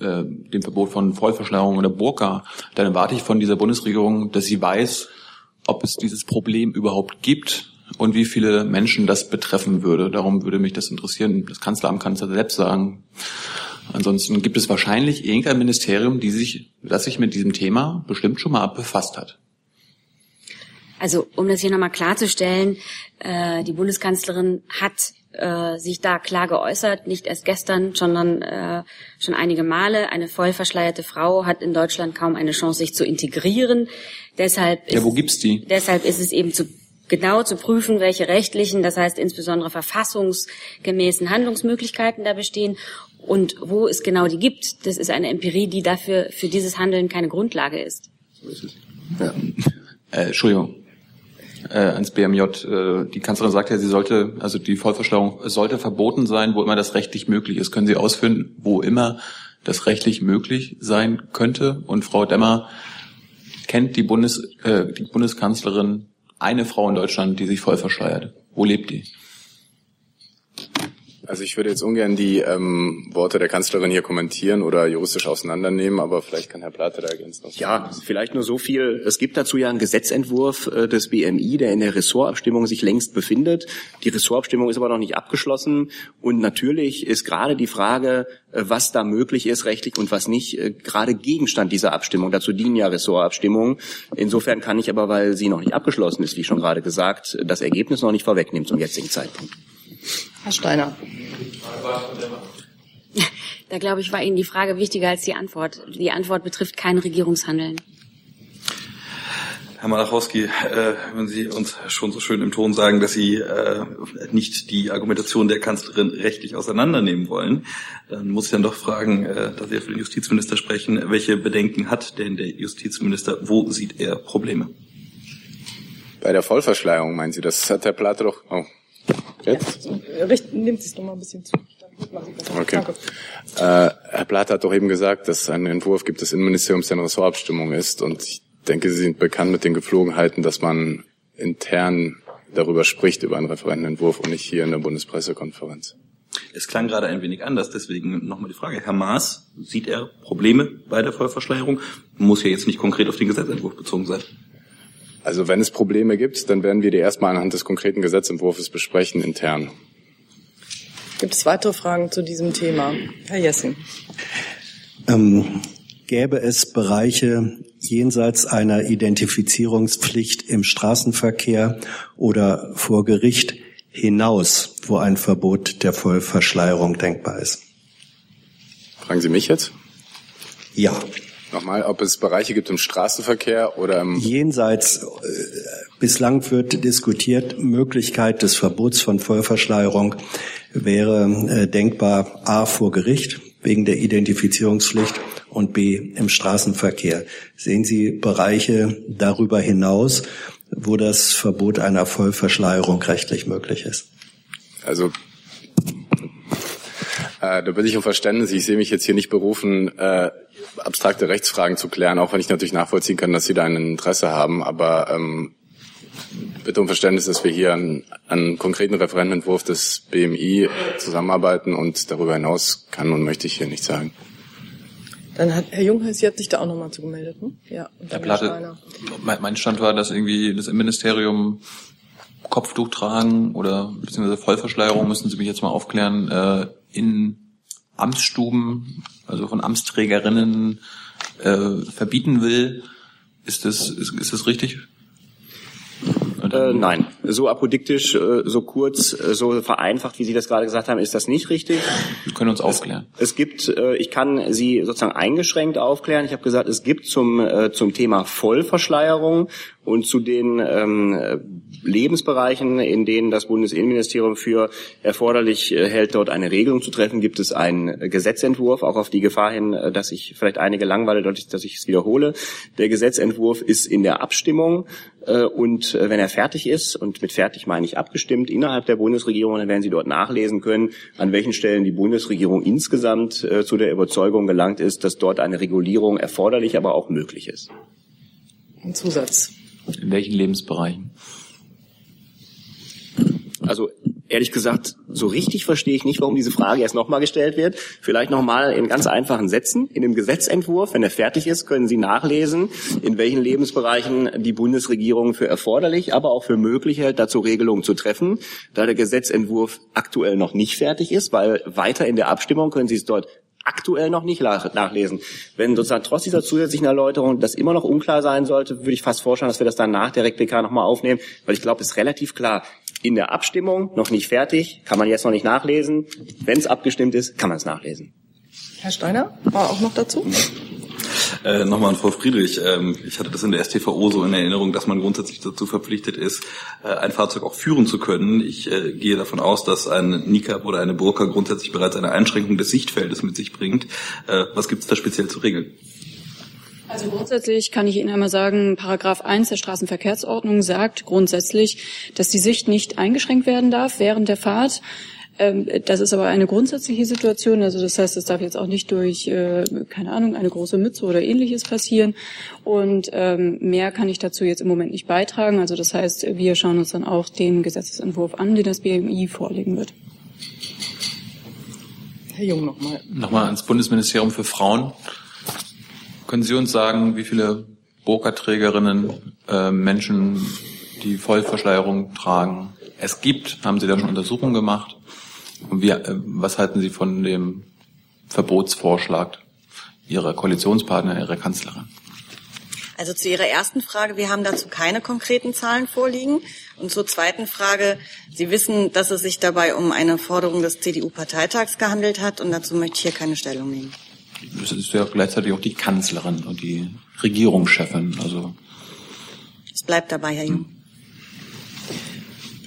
äh, dem Verbot von Vollverschleierung oder Burka, dann erwarte ich von dieser Bundesregierung, dass sie weiß, ob es dieses Problem überhaupt gibt und wie viele Menschen das betreffen würde. Darum würde mich das interessieren. Das Kanzleramt kann es ja selbst sagen. Ansonsten gibt es wahrscheinlich irgendein Ministerium, die sich, das sich mit diesem Thema bestimmt schon mal befasst hat. Also um das hier nochmal klarzustellen, äh, die Bundeskanzlerin hat äh, sich da klar geäußert, nicht erst gestern, sondern äh, schon einige Male. Eine voll verschleierte Frau hat in Deutschland kaum eine Chance, sich zu integrieren. Deshalb ist, ja, wo gibt's die? Deshalb ist es eben zu genau zu prüfen, welche rechtlichen, das heißt insbesondere verfassungsgemäßen Handlungsmöglichkeiten da bestehen und wo es genau die gibt. Das ist eine Empirie, die dafür für dieses Handeln keine Grundlage ist. So ist es. Ja. Äh, Entschuldigung. Äh, ans BMJ. Äh, die Kanzlerin sagt ja, sie sollte, also die Vollverschleierung sollte verboten sein, wo immer das rechtlich möglich ist. Können Sie ausführen, wo immer das rechtlich möglich sein könnte? Und Frau Demmer kennt die, Bundes, äh, die Bundeskanzlerin eine Frau in Deutschland, die sich voll verschleiert. Wo lebt die? Also ich würde jetzt ungern die ähm, Worte der Kanzlerin hier kommentieren oder juristisch auseinandernehmen, aber vielleicht kann Herr Plate da ergänzen. Ja, vielleicht nur so viel. Es gibt dazu ja einen Gesetzentwurf äh, des BMI, der in der Ressortabstimmung sich längst befindet. Die Ressortabstimmung ist aber noch nicht abgeschlossen. Und natürlich ist gerade die Frage, äh, was da möglich ist rechtlich und was nicht, äh, gerade Gegenstand dieser Abstimmung. Dazu dienen ja Ressortabstimmungen. Insofern kann ich aber, weil sie noch nicht abgeschlossen ist, wie schon gerade gesagt, das Ergebnis noch nicht vorwegnehmen zum jetzigen Zeitpunkt. Herr Steiner. <laughs> Da glaube ich, war Ihnen die Frage wichtiger als die Antwort. Die Antwort betrifft kein Regierungshandeln. Herr Malachowski, äh, wenn Sie uns schon so schön im Ton sagen, dass Sie äh, nicht die Argumentation der Kanzlerin rechtlich auseinandernehmen wollen, dann muss ich dann doch fragen, äh, da Sie ja für den Justizminister sprechen, welche Bedenken hat denn der Justizminister? Wo sieht er Probleme? Bei der Vollverschleierung meinen Sie, das hat Herr Platte doch. Oh. Jetzt? Ja, nimmt es noch mal ein bisschen zu. Okay. Äh, Herr Plath hat doch eben gesagt, dass es einen Entwurf gibt des Innenministeriums, der eine Ressortabstimmung ist. Und ich denke, Sie sind bekannt mit den Geflogenheiten, dass man intern darüber spricht, über einen Referentenentwurf und nicht hier in der Bundespressekonferenz. Es klang gerade ein wenig anders, deswegen nochmal die Frage. Herr Maas, sieht er Probleme bei der Vollverschleierung? Muss ja jetzt nicht konkret auf den Gesetzentwurf bezogen sein. Also wenn es Probleme gibt, dann werden wir die erstmal anhand des konkreten Gesetzentwurfs besprechen intern. Gibt es weitere Fragen zu diesem Thema? Herr Jessen. Ähm, gäbe es Bereiche jenseits einer Identifizierungspflicht im Straßenverkehr oder vor Gericht hinaus, wo ein Verbot der Vollverschleierung denkbar ist? Fragen Sie mich jetzt? Ja. Nochmal, ob es Bereiche gibt im Straßenverkehr oder im Jenseits, äh, bislang wird diskutiert, Möglichkeit des Verbots von Vollverschleierung wäre äh, denkbar A vor Gericht wegen der Identifizierungspflicht und B im Straßenverkehr. Sehen Sie Bereiche darüber hinaus, wo das Verbot einer Vollverschleierung rechtlich möglich ist? Also äh, da bitte ich um Verständnis. Ich sehe mich jetzt hier nicht berufen, äh, abstrakte Rechtsfragen zu klären, auch wenn ich natürlich nachvollziehen kann, dass Sie da ein Interesse haben. Aber ähm, bitte um Verständnis, dass wir hier an, an konkreten Referentenentwurf des BMI zusammenarbeiten und darüber hinaus kann und möchte ich hier nicht sagen. Dann hat Herr Junghans, Sie hat sich da auch nochmal zugemeldet, ne? Ja. Und Herr Platte, mein Stand war, dass irgendwie das Ministerium Kopftuch tragen oder beziehungsweise Vollverschleierung, müssen Sie mich jetzt mal aufklären, äh, in Amtsstuben, also von Amtsträgerinnen äh, verbieten will. Ist das, ist, ist das richtig? Äh, nein, so apodiktisch, äh, so kurz, äh, so vereinfacht, wie Sie das gerade gesagt haben, ist das nicht richtig. Wir können uns aufklären. Es, es gibt, äh, ich kann Sie sozusagen eingeschränkt aufklären. Ich habe gesagt, es gibt zum zum Thema Vollverschleierung Und zu den ähm, Lebensbereichen, in denen das Bundesinnenministerium für erforderlich äh, hält, dort eine Regelung zu treffen, gibt es einen Gesetzentwurf, auch auf die Gefahr hin, äh, dass ich vielleicht einige langweile, dass ich es wiederhole. Der Gesetzentwurf ist in der Abstimmung äh, und wenn er fertig ist, und mit fertig meine ich abgestimmt, innerhalb der Bundesregierung, dann werden Sie dort nachlesen können, an welchen Stellen die Bundesregierung insgesamt zu der Überzeugung gelangt ist, dass dort eine Regulierung erforderlich, aber auch möglich ist. Ein Zusatz. In welchen Lebensbereichen? Also ehrlich gesagt, so richtig verstehe ich nicht, warum diese Frage erst nochmal gestellt wird. Vielleicht nochmal in ganz einfachen Sätzen. In dem Gesetzentwurf, wenn er fertig ist, können Sie nachlesen, in welchen Lebensbereichen die Bundesregierung für erforderlich, aber auch für möglich hält, dazu Regelungen zu treffen. Da der Gesetzentwurf aktuell noch nicht fertig ist, weil weiter in der Abstimmung können Sie es dort aktuell noch nicht nachlesen. Wenn sozusagen trotz dieser zusätzlichen Erläuterung das immer noch unklar sein sollte, würde ich fast vorstellen, dass wir das dann nach der RecPK nochmal aufnehmen, weil ich glaube, es ist relativ klar. In der Abstimmung noch nicht fertig, kann man jetzt noch nicht nachlesen. Wenn es abgestimmt ist, kann man es nachlesen. Herr Steiner, war auch noch dazu? Äh, Nochmal an Frau Friedrich. Ähm, ich hatte das in der STVO so in Erinnerung, dass man grundsätzlich dazu verpflichtet ist, äh, ein Fahrzeug auch führen zu können. Ich äh, gehe davon aus, dass ein Nikab oder eine Burka grundsätzlich bereits eine Einschränkung des Sichtfeldes mit sich bringt. Äh, was gibt es da speziell zu regeln? Also grundsätzlich kann ich Ihnen einmal sagen, Paragraph 1 der Straßenverkehrsordnung sagt grundsätzlich, dass die Sicht nicht eingeschränkt werden darf während der Fahrt. Ähm, das ist aber eine grundsätzliche Situation. Also das heißt, es darf jetzt auch nicht durch, äh, keine Ahnung, eine große Mütze oder ähnliches passieren. Und ähm, mehr kann ich dazu jetzt im Moment nicht beitragen. Also das heißt, wir schauen uns dann auch den Gesetzesentwurf an, den das BMI vorlegen wird. Herr Jung nochmal. Nochmal ans Bundesministerium für Frauen. Können Sie uns sagen, wie viele Burka-Trägerinnen, äh, Menschen, die Vollverschleierung tragen, es gibt? Haben Sie da schon Untersuchungen gemacht? Und wie, äh, was halten Sie von dem Verbotsvorschlag Ihrer Koalitionspartner, Ihrer Kanzlerin? Also zu Ihrer ersten Frage, wir haben dazu keine konkreten Zahlen vorliegen. Und zur zweiten Frage, Sie wissen, dass es sich dabei um eine Forderung des CDU-Parteitags gehandelt hat und dazu möchte ich hier keine Stellung nehmen. Das ist ja gleichzeitig auch die Kanzlerin und die Regierungschefin. Also es bleibt dabei, Herr Jung.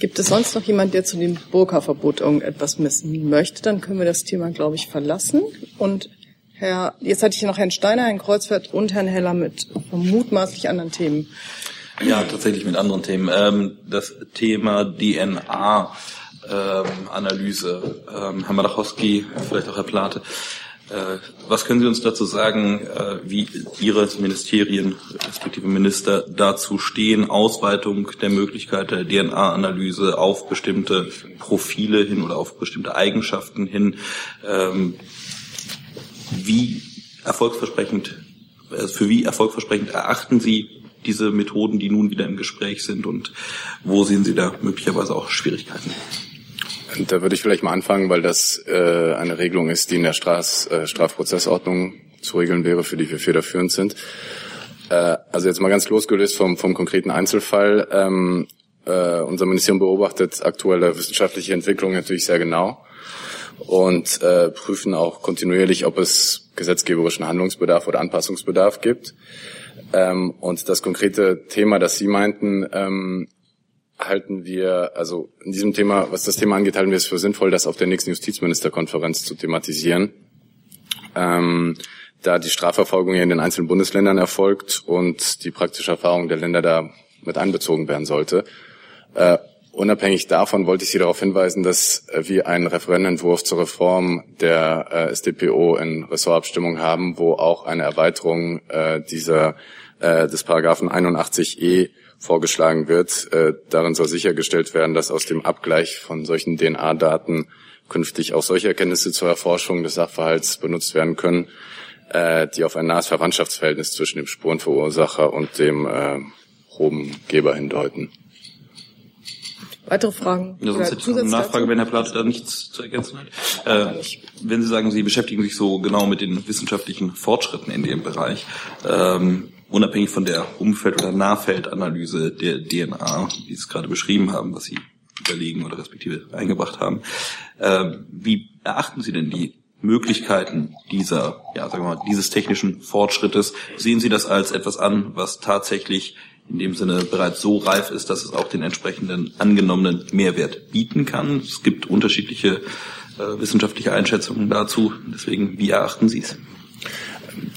Gibt es sonst noch jemand, der zu dem Burka-Verbot irgendetwas wissen möchte? Dann können wir das Thema, glaube ich, verlassen. Und Herr, jetzt hatte ich noch Herrn Steiner, Herrn Kreuzfeld und Herrn Heller mit mutmaßlich anderen Themen. Ja, tatsächlich mit anderen Themen. Ähm, das Thema DNA-Analyse. Ähm, Herr Malachowski, vielleicht auch Herr Plate. Äh, was können Sie uns dazu sagen, äh, wie Ihre Ministerien, respektive Minister, dazu stehen, Ausweitung der Möglichkeit der DNA-Analyse auf bestimmte Profile hin oder auf bestimmte Eigenschaften hin? Ähm, wie erfolgsversprechend, äh, für wie erfolgsversprechend erachten Sie diese Methoden, die nun wieder im Gespräch sind und wo sehen Sie da möglicherweise auch Schwierigkeiten? Da würde ich vielleicht mal anfangen, weil das äh, eine Regelung ist, die in der Straf, äh, Strafprozessordnung zu regeln wäre, für die wir federführend sind. Äh, also jetzt mal ganz losgelöst vom, vom konkreten Einzelfall. Ähm, äh, unser Ministerium beobachtet aktuelle wissenschaftliche Entwicklungen natürlich sehr genau und äh, prüfen auch kontinuierlich, ob es gesetzgeberischen Handlungsbedarf oder Anpassungsbedarf gibt. Ähm, und das konkrete Thema, das Sie meinten, ähm, halten wir, also in diesem Thema, was das Thema angeht, halten wir es für sinnvoll, das auf der nächsten Justizministerkonferenz zu thematisieren. Ähm, da die Strafverfolgung hier in den einzelnen Bundesländern erfolgt und die praktische Erfahrung der Länder da mit einbezogen werden sollte. Äh, unabhängig davon wollte ich Sie darauf hinweisen, dass wir einen Referentenentwurf zur Reform der äh, SDPO in Ressortabstimmung haben, wo auch eine Erweiterung äh, dieser äh, des Paragraphen 81e vorgeschlagen wird. Äh, darin soll sichergestellt werden, dass aus dem Abgleich von solchen DNA-Daten künftig auch solche Erkenntnisse zur Erforschung des Sachverhalts benutzt werden können, äh, die auf ein nahes Verwandtschaftsverhältnis zwischen dem Spurenverursacher und dem äh, Probengeber hindeuten. Weitere Fragen? Ja, sonst hätte ich eine Nachfrage, wenn Herr Plath da nichts zu ergänzen hat. Äh, wenn Sie sagen, Sie beschäftigen sich so genau mit den wissenschaftlichen Fortschritten in dem Bereich, ähm, unabhängig von der Umfeld- oder Nahfeldanalyse der DNA, wie Sie es gerade beschrieben haben, was Sie überlegen oder respektive eingebracht haben, äh, wie erachten Sie denn die Möglichkeiten dieser, ja, sagen wir mal, dieses technischen Fortschrittes? Sehen Sie das als etwas an, was tatsächlich in dem Sinne bereits so reif ist, dass es auch den entsprechenden angenommenen Mehrwert bieten kann. Es gibt unterschiedliche äh, wissenschaftliche Einschätzungen dazu. Deswegen, wie erachten Sie es?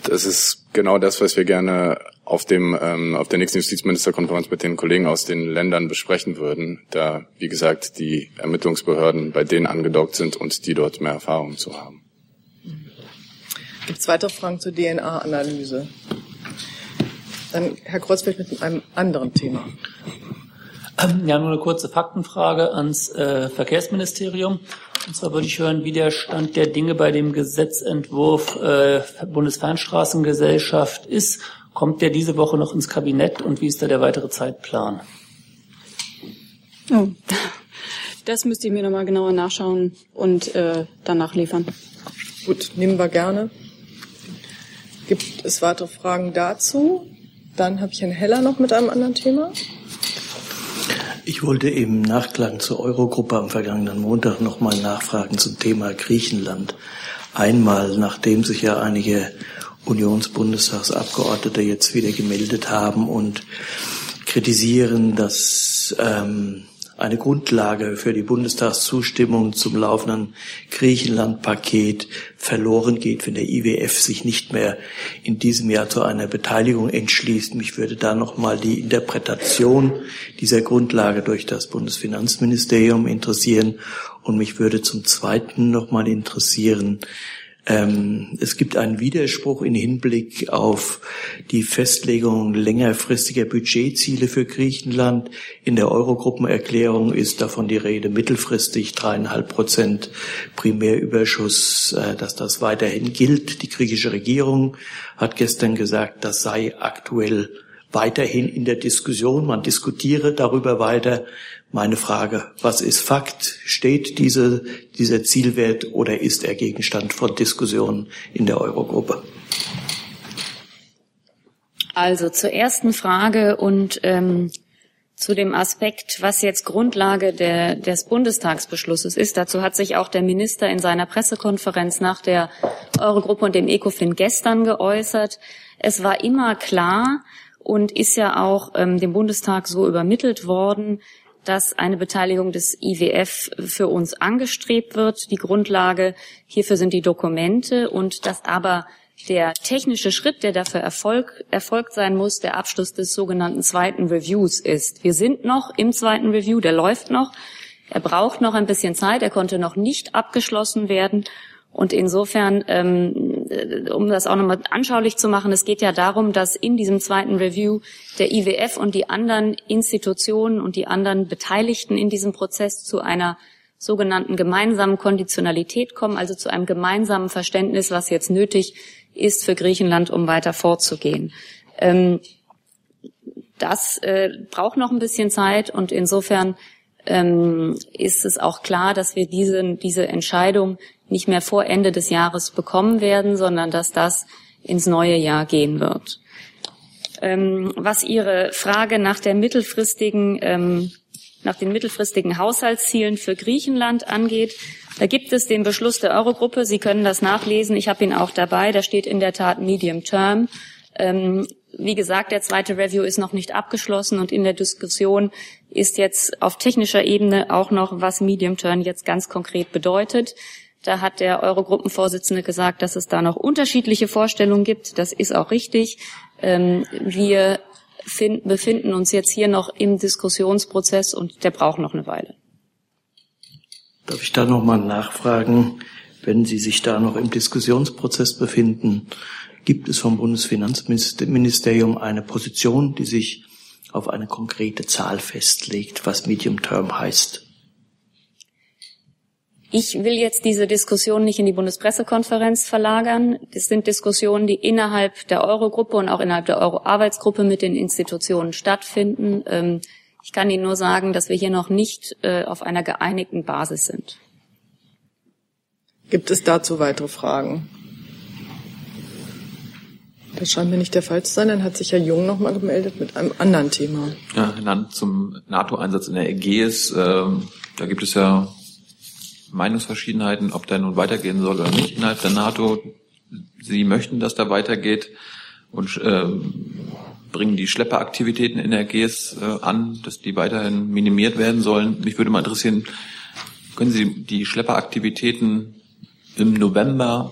Das ist genau das, was wir gerne auf dem ähm, auf der nächsten Justizministerkonferenz mit den Kollegen aus den Ländern besprechen würden, da wie gesagt die Ermittlungsbehörden bei denen angedockt sind und die dort mehr Erfahrung zu haben. Gibt es weitere Fragen zur DNA-Analyse? Dann Herr Kreuzfeld mit einem anderen Thema. Ähm, ja, nur eine kurze Faktenfrage ans äh, Verkehrsministerium. Und zwar würde ich hören, wie der Stand der Dinge bei dem Gesetzentwurf äh, Bundesfernstraßengesellschaft ist. Kommt der diese Woche noch ins Kabinett und wie ist da der weitere Zeitplan? Oh, das müsste ich mir nochmal genauer nachschauen und äh, danach liefern. Gut, nehmen wir gerne. Gibt es weitere Fragen dazu? Dann habe ich Herrn Heller noch mit einem anderen Thema. Ich wollte im Nachklang zur Eurogruppe am vergangenen Montag nochmal nachfragen zum Thema Griechenland. Einmal, nachdem sich ja einige Unionsbundestagsabgeordnete jetzt wieder gemeldet haben und kritisieren, dass ähm, eine Grundlage für die Bundestagszustimmung zum laufenden Griechenland-Paket verloren geht, wenn der IWF sich nicht mehr in diesem Jahr zu einer Beteiligung entschließt. Mich würde da nochmal die Interpretation dieser Grundlage durch das Bundesfinanzministerium interessieren und mich würde zum Zweiten nochmal interessieren, ähm, es gibt einen Widerspruch im Hinblick auf die Festlegung längerfristiger Budgetziele für Griechenland. In der Eurogruppenerklärung ist davon die Rede, mittelfristig dreieinhalb Prozent Primärüberschuss, äh, dass das weiterhin gilt. Die griechische Regierung hat gestern gesagt, das sei aktuell weiterhin in der Diskussion. Man diskutiere darüber weiter. Meine Frage, was ist Fakt? Steht diese, dieser Zielwert oder ist er Gegenstand von Diskussionen in der Eurogruppe? Also zur ersten Frage und ähm, zu dem Aspekt, was jetzt Grundlage der, des Bundestagsbeschlusses ist. Dazu hat sich auch der Minister in seiner Pressekonferenz nach der Eurogruppe und dem ECOFIN gestern geäußert. Es war immer klar und ist ja auch ähm, dem Bundestag so übermittelt worden, dass eine Beteiligung des IWF für uns angestrebt wird. Die Grundlage hierfür sind die Dokumente und dass aber der technische Schritt, der dafür Erfolg, erfolgt sein muss, der Abschluss des sogenannten zweiten Reviews ist. Wir sind noch im zweiten Review, der läuft noch. Er braucht noch ein bisschen Zeit, er konnte noch nicht abgeschlossen werden. Und insofern, ähm, äh, um das auch nochmal anschaulich zu machen, es geht ja darum, dass in diesem zweiten Review der IWF und die anderen Institutionen und die anderen Beteiligten in diesem Prozess zu einer sogenannten gemeinsamen Konditionalität kommen, also zu einem gemeinsamen Verständnis, was jetzt nötig ist für Griechenland, um weiter vorzugehen. Ähm, das äh, braucht noch ein bisschen Zeit und insofern ähm, ist es auch klar, dass wir diese, diese Entscheidung nicht mehr vor Ende des Jahres bekommen werden, sondern dass das ins neue Jahr gehen wird. Ähm, was Ihre Frage nach der mittelfristigen, ähm, nach den mittelfristigen Haushaltszielen für Griechenland angeht, da gibt es den Beschluss der Eurogruppe. Sie können das nachlesen. Ich habe ihn auch dabei. Da steht in der Tat Medium Term. Ähm, wie gesagt, der zweite Review ist noch nicht abgeschlossen und in der Diskussion ist jetzt auf technischer Ebene auch noch, was Medium Term jetzt ganz konkret bedeutet. Da hat der Eurogruppenvorsitzende gesagt, dass es da noch unterschiedliche Vorstellungen gibt. Das ist auch richtig. Ähm, wir find, befinden uns jetzt hier noch im Diskussionsprozess und der braucht noch eine Weile. Darf ich da noch mal nachfragen, wenn Sie sich da noch im Diskussionsprozess befinden, gibt es vom Bundesfinanzministerium eine Position, die sich auf eine konkrete Zahl festlegt, was Medium Term heißt? Ich will jetzt diese Diskussion nicht in die Bundespressekonferenz verlagern. Das sind Diskussionen, die innerhalb der Eurogruppe und auch innerhalb der Euro-Arbeitsgruppe mit den Institutionen stattfinden. Ähm, ich kann Ihnen nur sagen, dass wir hier noch nicht äh, auf einer geeinigten Basis sind. Gibt es dazu weitere Fragen? Das scheint mir nicht der Fall zu sein. Dann hat sich Herr Jung noch mal gemeldet mit einem anderen Thema. Ja, zum NATO-Einsatz in der Ägäis. Ähm, da gibt es ja Meinungsverschiedenheiten, ob der nun weitergehen soll oder nicht innerhalb der NATO. Sie möchten, dass da weitergeht und äh, bringen die Schlepperaktivitäten in der GS äh, an, dass die weiterhin minimiert werden sollen. Mich würde mal interessieren, können Sie die Schlepperaktivitäten im November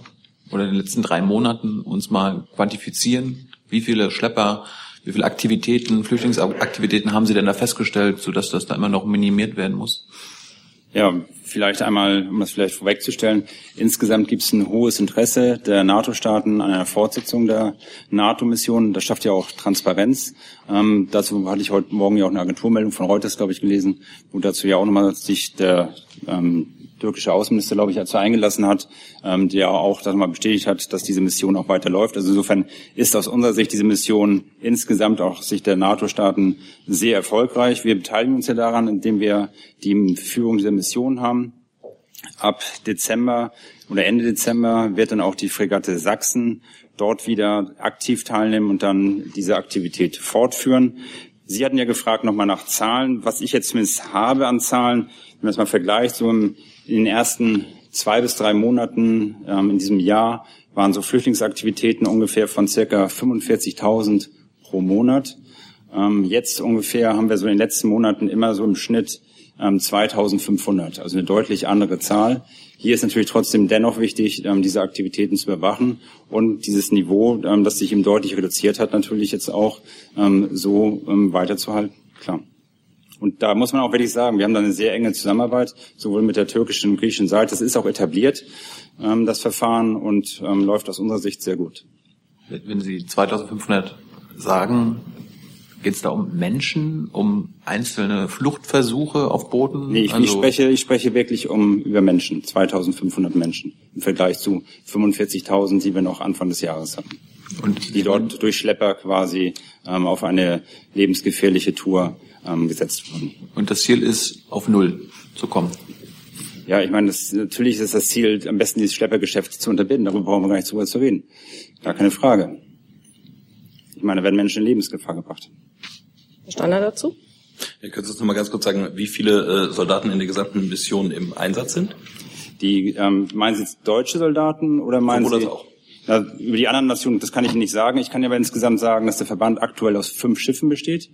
oder in den letzten drei Monaten uns mal quantifizieren? Wie viele Schlepper, wie viele Aktivitäten, Flüchtlingsaktivitäten haben Sie denn da festgestellt, sodass das da immer noch minimiert werden muss? Ja, vielleicht einmal, um das vielleicht vorwegzustellen, insgesamt gibt es ein hohes Interesse der NATO-Staaten an einer Fortsetzung der NATO-Mission. Das schafft ja auch Transparenz. Ähm, dazu hatte ich heute Morgen ja auch eine Agenturmeldung von Reuters, glaube ich, gelesen, wo dazu ja auch nochmal sich der ähm, türkische Außenminister, glaube ich, dazu eingelassen hat, ähm, der auch das mal bestätigt hat, dass diese Mission auch weiterläuft. Also insofern ist aus unserer Sicht diese Mission insgesamt auch Sicht der NATO-Staaten sehr erfolgreich. Wir beteiligen uns ja daran, indem wir die Führung dieser Mission haben. Ab Dezember oder Ende Dezember wird dann auch die Fregatte Sachsen dort wieder aktiv teilnehmen und dann diese Aktivität fortführen. Sie hatten ja gefragt nochmal nach Zahlen. Was ich jetzt zumindest habe an Zahlen, wenn man es mal vergleicht, so in den ersten zwei bis drei Monaten ähm, in diesem Jahr waren so Flüchtlingsaktivitäten ungefähr von circa 45.000 pro Monat. Ähm, jetzt ungefähr haben wir so in den letzten Monaten immer so im Schnitt 2.500, also eine deutlich andere Zahl. Hier ist natürlich trotzdem dennoch wichtig, ähm, diese Aktivitäten zu überwachen und dieses Niveau, ähm, das sich eben deutlich reduziert hat, natürlich jetzt auch ähm, so ähm, weiterzuhalten. Klar. Und da muss man auch wirklich sagen, wir haben da eine sehr enge Zusammenarbeit, sowohl mit der türkischen und griechischen Seite. Das ist auch etabliert, ähm, das Verfahren, und ähm, läuft aus unserer Sicht sehr gut. Wenn Sie 2500 sagen, geht es da um Menschen, um einzelne Fluchtversuche auf Booten? Nee, ich, also ich, spreche, ich spreche wirklich um über Menschen, 2500 Menschen im Vergleich zu 45.000, die wir noch Anfang des Jahres hatten. Und die dort durch Schlepper quasi ähm, auf eine lebensgefährliche Tour ähm, gesetzt wurden. Und das Ziel ist, auf Null zu kommen. Ja, ich meine, das, natürlich ist das Ziel, am besten dieses Schleppergeschäft zu unterbinden. Darüber brauchen wir gar nicht zu reden. Gar keine Frage. Ich meine, da werden Menschen in Lebensgefahr gebracht. Steiner dazu? Ja, könntest du uns noch mal ganz kurz sagen, wie viele äh, Soldaten in der gesamten Mission im Einsatz sind? Die ähm, meinen Sie jetzt deutsche Soldaten oder meinen Sowohl Sie? Das auch. Ja, über die anderen Nationen, das kann ich Ihnen nicht sagen. Ich kann ja aber insgesamt sagen, dass der Verband aktuell aus fünf Schiffen besteht.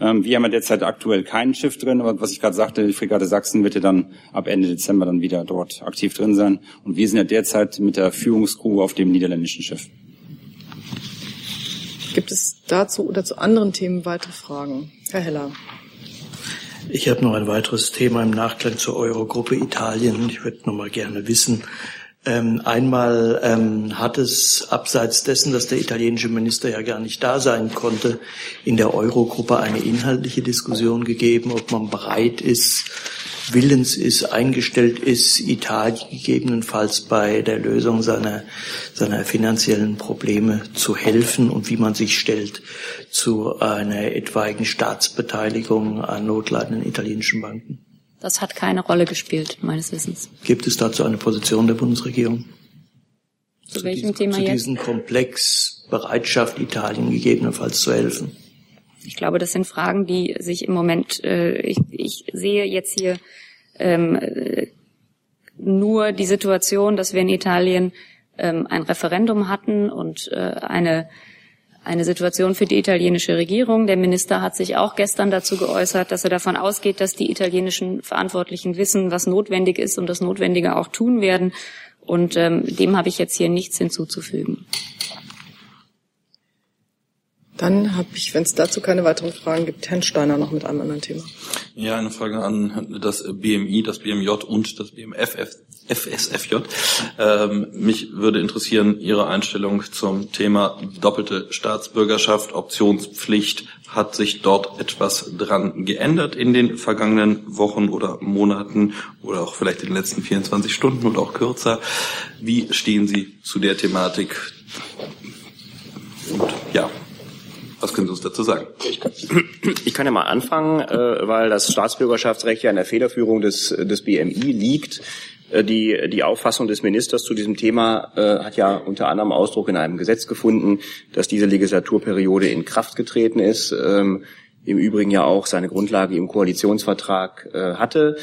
Ähm, wir haben ja derzeit aktuell kein Schiff drin, aber was ich gerade sagte, die Fregatte Sachsen wird ja dann ab Ende Dezember dann wieder dort aktiv drin sein. Und wir sind ja derzeit mit der Führungskrew auf dem niederländischen Schiff. Gibt es dazu oder zu anderen Themen weitere Fragen? Herr Heller. Ich habe noch ein weiteres Thema im Nachklang zur Eurogruppe Italien. Ich würde noch mal gerne wissen, ähm, einmal ähm, hat es abseits dessen, dass der italienische Minister ja gar nicht da sein konnte, in der Eurogruppe eine inhaltliche Diskussion gegeben, ob man bereit ist, willens ist, eingestellt ist, Italien gegebenenfalls bei der Lösung seiner, seiner finanziellen Probleme zu helfen und wie man sich stellt zu einer etwaigen Staatsbeteiligung an notleidenden italienischen Banken. Das hat keine Rolle gespielt, meines Wissens. Gibt es dazu eine Position der Bundesregierung? Zu, zu welchem diesem, Thema zu jetzt? Zu diesem Komplex Bereitschaft, Italien gegebenenfalls zu helfen. Ich glaube, das sind Fragen, die sich im Moment, äh, ich, ich sehe jetzt hier ähm, äh, nur die Situation, dass wir in Italien ähm, ein Referendum hatten und äh, eine eine Situation für die italienische Regierung. Der Minister hat sich auch gestern dazu geäußert, dass er davon ausgeht, dass die italienischen Verantwortlichen wissen, was notwendig ist und das Notwendige auch tun werden. Und ähm, dem habe ich jetzt hier nichts hinzuzufügen. Dann habe ich, wenn es dazu keine weiteren Fragen gibt, Herrn Steiner noch mit einem anderen Thema. Ja, eine Frage an das BMI, das BMJ und das BMF, FSFJ. Ähm, mich würde interessieren Ihre Einstellung zum Thema doppelte Staatsbürgerschaft, Optionspflicht. Hat sich dort etwas dran geändert in den vergangenen Wochen oder Monaten oder auch vielleicht in den letzten 24 Stunden oder auch kürzer? Wie stehen Sie zu der Thematik? Und ja, was können Sie uns dazu sagen? Ich kann, ich kann ja mal anfangen, äh, weil das Staatsbürgerschaftsrecht ja in der Federführung des, des BMI liegt. Äh, die, die Auffassung des Ministers zu diesem Thema äh, hat ja unter anderem Ausdruck in einem Gesetz gefunden, dass diese Legislaturperiode in Kraft getreten ist. Ähm, im Übrigen ja auch seine Grundlage im Koalitionsvertrag äh, hatte.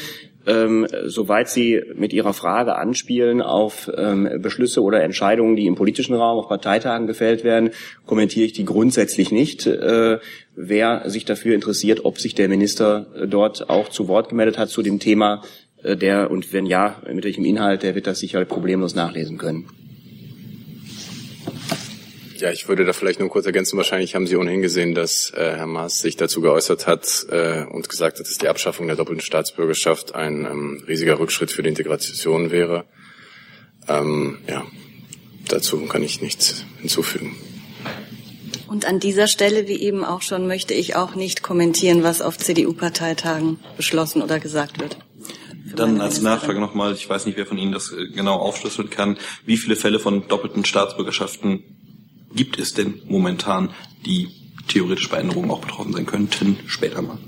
Ähm, soweit Sie mit Ihrer Frage anspielen auf ähm, Beschlüsse oder Entscheidungen, die im politischen Raum auf Parteitagen gefällt werden, kommentiere ich die grundsätzlich nicht. Äh, wer sich dafür interessiert, ob sich der Minister dort auch zu Wort gemeldet hat zu dem Thema, äh, der und wenn ja, mit welchem Inhalt, der wird das sicher problemlos nachlesen können. Ja, ich würde da vielleicht nur kurz ergänzen. Wahrscheinlich haben Sie ohnehin gesehen, dass äh, Herr Maas sich dazu geäußert hat äh, und gesagt hat, dass die Abschaffung der doppelten Staatsbürgerschaft ein ähm, riesiger Rückschritt für die Integration wäre. Ähm, ja, dazu kann ich nichts hinzufügen. Und an dieser Stelle, wie eben auch schon, möchte ich auch nicht kommentieren, was auf CDU-Parteitagen beschlossen oder gesagt wird. Dann als Nachfrage nochmal, ich weiß nicht, wer von Ihnen das äh, genau aufschlüsseln kann, wie viele Fälle von doppelten Staatsbürgerschaften gibt es denn momentan, die theoretisch bei Änderungen auch betroffen sein könnten, später mal?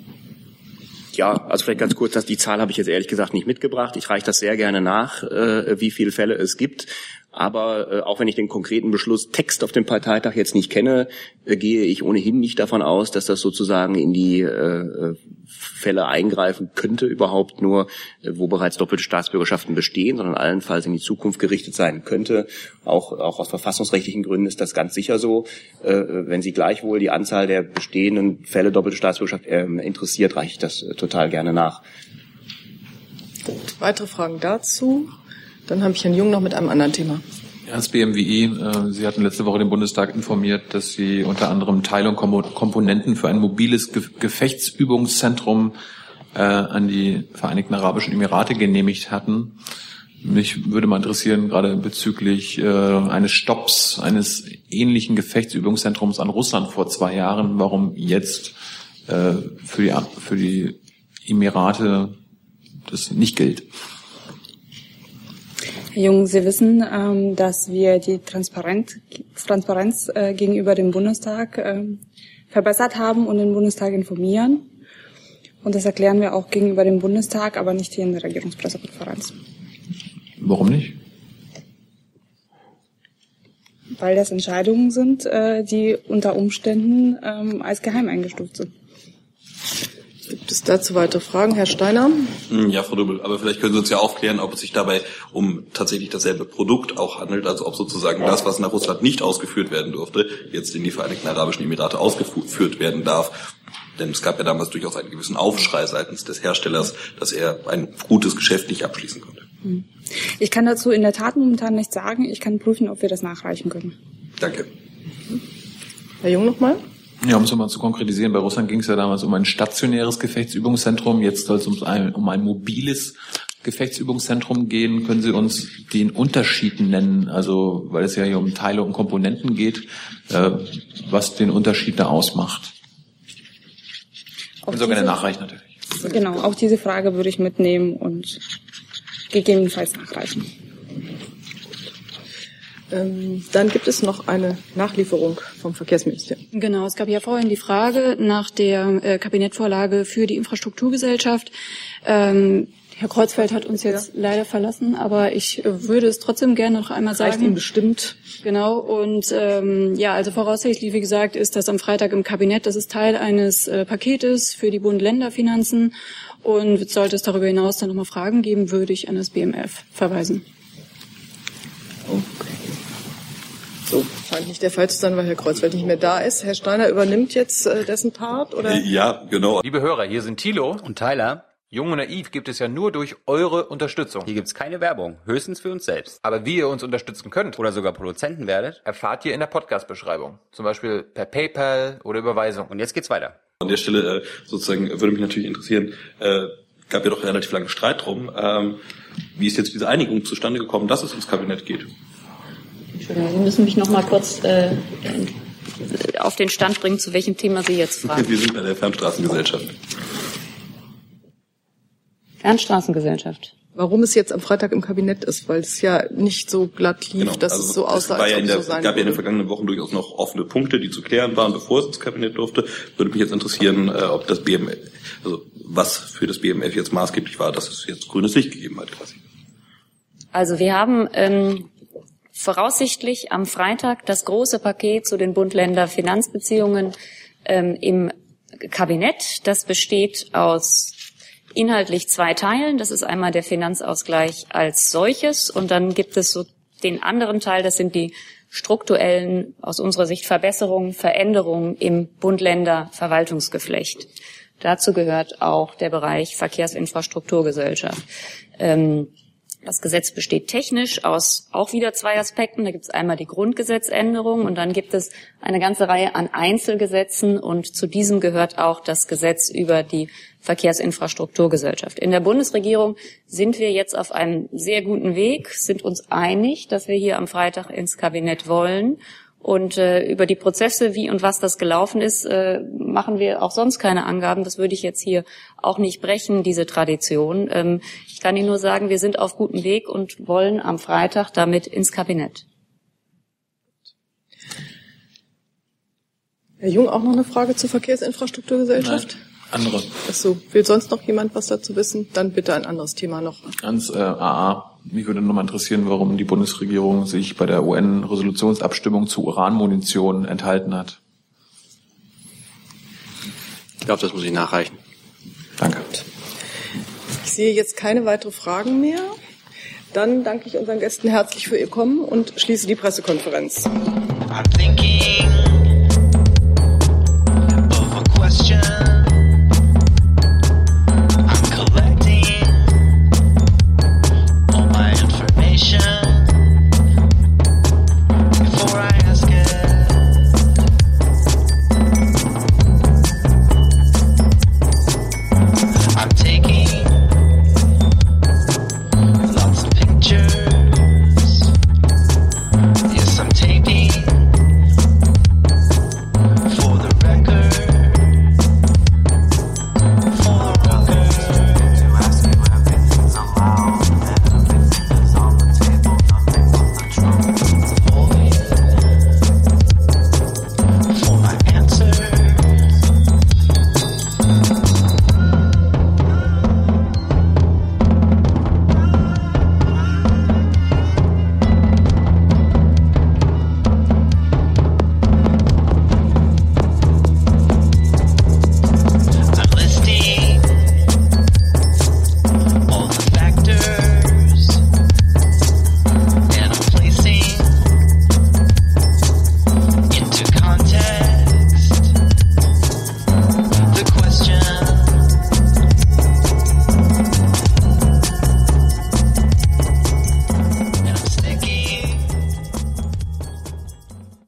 Ja, also vielleicht ganz kurz, dass die Zahl habe ich jetzt ehrlich gesagt nicht mitgebracht. Ich reiche das sehr gerne nach, äh, wie viele Fälle es gibt. Aber äh, auch wenn ich den konkreten Beschluss Text auf dem Parteitag jetzt nicht kenne, äh, gehe ich ohnehin nicht davon aus, dass das sozusagen in die äh, äh Fälle eingreifen könnte, überhaupt nur, äh, wo bereits doppelte Staatsbürgerschaften bestehen, sondern allenfalls in die Zukunft gerichtet sein könnte. Auch, auch aus verfassungsrechtlichen Gründen ist das ganz sicher so. Äh, wenn Sie gleichwohl die Anzahl der bestehenden Fälle doppelte Staatsbürgerschaft äh, interessiert, reiche ich das äh, total gerne nach. Gut. Weitere Fragen dazu? Dann habe ich Herrn Jung noch mit einem anderen Thema. Das BMWI, äh, Sie hatten letzte Woche den Bundestag informiert, dass Sie unter anderem Teile und Komponenten für ein mobiles Gefechtsübungszentrum äh, an die Vereinigten Arabischen Emirate genehmigt hatten. Mich würde mal interessieren, gerade bezüglich äh, eines Stopps eines ähnlichen Gefechtsübungszentrums an Russland vor zwei Jahren, warum jetzt für die, für die Emirate das nicht gilt. Jung, Sie wissen, ähm, dass wir die Transparenz, Transparenz äh, gegenüber dem Bundestag ähm, verbessert haben und den Bundestag informieren. Und das erklären wir auch gegenüber dem Bundestag, aber nicht hier in der Regierungspressekonferenz. Warum nicht? Weil das Entscheidungen sind, äh, die unter Umständen ähm, als geheim eingestuft sind. Gibt es dazu weitere Fragen? Herr Steiner? Hm, ja, Frau Dubel, aber vielleicht können Sie uns ja aufklären, ob es sich dabei um tatsächlich dasselbe Produkt auch handelt, also ob sozusagen das, was nach Russland nicht ausgeführt werden durfte, jetzt in die Vereinigten Arabischen Emirate ausgeführt werden darf. Denn es gab ja damals durchaus einen gewissen Aufschrei seitens des Herstellers, dass er ein gutes Geschäft nicht abschließen konnte. Hm. Ich kann dazu in der Tat momentan nichts sagen. Ich kann prüfen, ob wir das nachreichen können. Danke. Herr Jung nochmal. Ja, um es nochmal zu konkretisieren, bei Russland ging es ja damals um ein stationäres Gefechtsübungszentrum, jetzt soll es um ein, um ein mobiles Gefechtsübungszentrum gehen. Können Sie uns den Unterschied nennen, also weil es ja hier um Teile und Komponenten geht, äh, was den Unterschied da ausmacht? Und sogar eine nachreichen natürlich. Genau, auch diese Frage würde ich mitnehmen und gegebenenfalls nachreichen. Ähm, dann gibt es noch eine Nachlieferung vom Verkehrsministerium. Genau, es gab ja vorhin die Frage nach der äh, Kabinettvorlage für die Infrastrukturgesellschaft. Ähm, Herr Kreuzfeld hat uns jetzt ja. leider verlassen, aber ich äh, würde es trotzdem gerne noch einmal sagen. Reicht Ihnen bestimmt. Genau. Und ähm, ja, also voraussichtlich, wie gesagt, ist das am Freitag im Kabinett. Das ist Teil eines äh, Paketes für die Bund-Länder-Finanzen. Und sollte es darüber hinaus dann nochmal Fragen geben, würde ich an das BMF verweisen. Okay. So scheint nicht der Fall zu sein, weil Herr Kreuzfeld nicht mehr da ist. Herr Steiner übernimmt jetzt äh, dessen Part, oder? Ja, genau. Liebe Hörer, hier sind Thilo und Tyler. Jung und Naiv gibt es ja nur durch eure Unterstützung. Hier gibt's keine Werbung, höchstens für uns selbst. Aber wie ihr uns unterstützen könnt oder sogar Produzenten werdet, erfahrt ihr in der Podcast-Beschreibung. Zum Beispiel per PayPal oder Überweisung. Und jetzt geht's weiter. An der Stelle äh, sozusagen würde mich natürlich interessieren, äh, gab ja doch relativ lange Streit drum. Ähm, wie ist jetzt diese Einigung zustande gekommen, dass es ins Kabinett geht? Entschuldigung, Sie müssen mich noch mal kurz äh, auf den Stand bringen, zu welchem Thema Sie jetzt fragen. Wir sind bei der Fernstraßengesellschaft. Fernstraßengesellschaft. Warum es jetzt am Freitag im Kabinett ist, weil es ja nicht so glatt lief, genau. dass also es so aussah, als ja ob der, so sein Es gab ja in den vergangenen Wochen durchaus noch offene Punkte, die zu klären waren, bevor es ins Kabinett durfte. Würde mich jetzt interessieren, äh, ob das BMF, also was für das BMF jetzt maßgeblich war, dass es jetzt grünes Licht gegeben hat quasi. Also wir haben ähm, voraussichtlich am Freitag das große Paket zu den Bund-Länder-Finanzbeziehungen ähm, im Kabinett. Das besteht aus inhaltlich zwei Teilen. Das ist einmal der Finanzausgleich als solches und dann gibt es so den anderen Teil, das sind die strukturellen, aus unserer Sicht Verbesserungen, Veränderungen im Bund-Länder-Verwaltungsgeflecht. Dazu gehört auch der Bereich Verkehrsinfrastrukturgesellschaft. Ähm, das Gesetz besteht technisch aus auch wieder zwei Aspekten. Da gibt es einmal die Grundgesetzänderung und dann gibt es eine ganze Reihe an Einzelgesetzen und zu diesem gehört auch das Gesetz über die Verkehrsinfrastrukturgesellschaft. In der Bundesregierung sind wir jetzt auf einem sehr guten Weg, sind uns einig, dass wir hier am Freitag ins Kabinett wollen und äh, über die Prozesse, wie und was das gelaufen ist, äh, machen wir auch sonst keine Angaben. Das würde ich jetzt hier auch nicht brechen, diese Tradition. Ähm, ich kann Ihnen nur sagen, wir sind auf gutem Weg und wollen am Freitag damit ins Kabinett. Herr Jung, auch noch eine Frage zur Verkehrsinfrastrukturgesellschaft? Nein, andere. Achso, will sonst noch jemand was dazu wissen? Dann bitte ein anderes Thema noch. Ans äh, AA. Mich würde nochmal interessieren, warum die Bundesregierung sich bei der UN-Resolutionsabstimmung zu Uranmunition enthalten hat. Ich glaube, das muss ich nachreichen. Danke. Ich sehe jetzt keine weiteren Fragen mehr. Dann danke ich unseren Gästen herzlich für ihr Kommen und schließe die Pressekonferenz. I'm thinking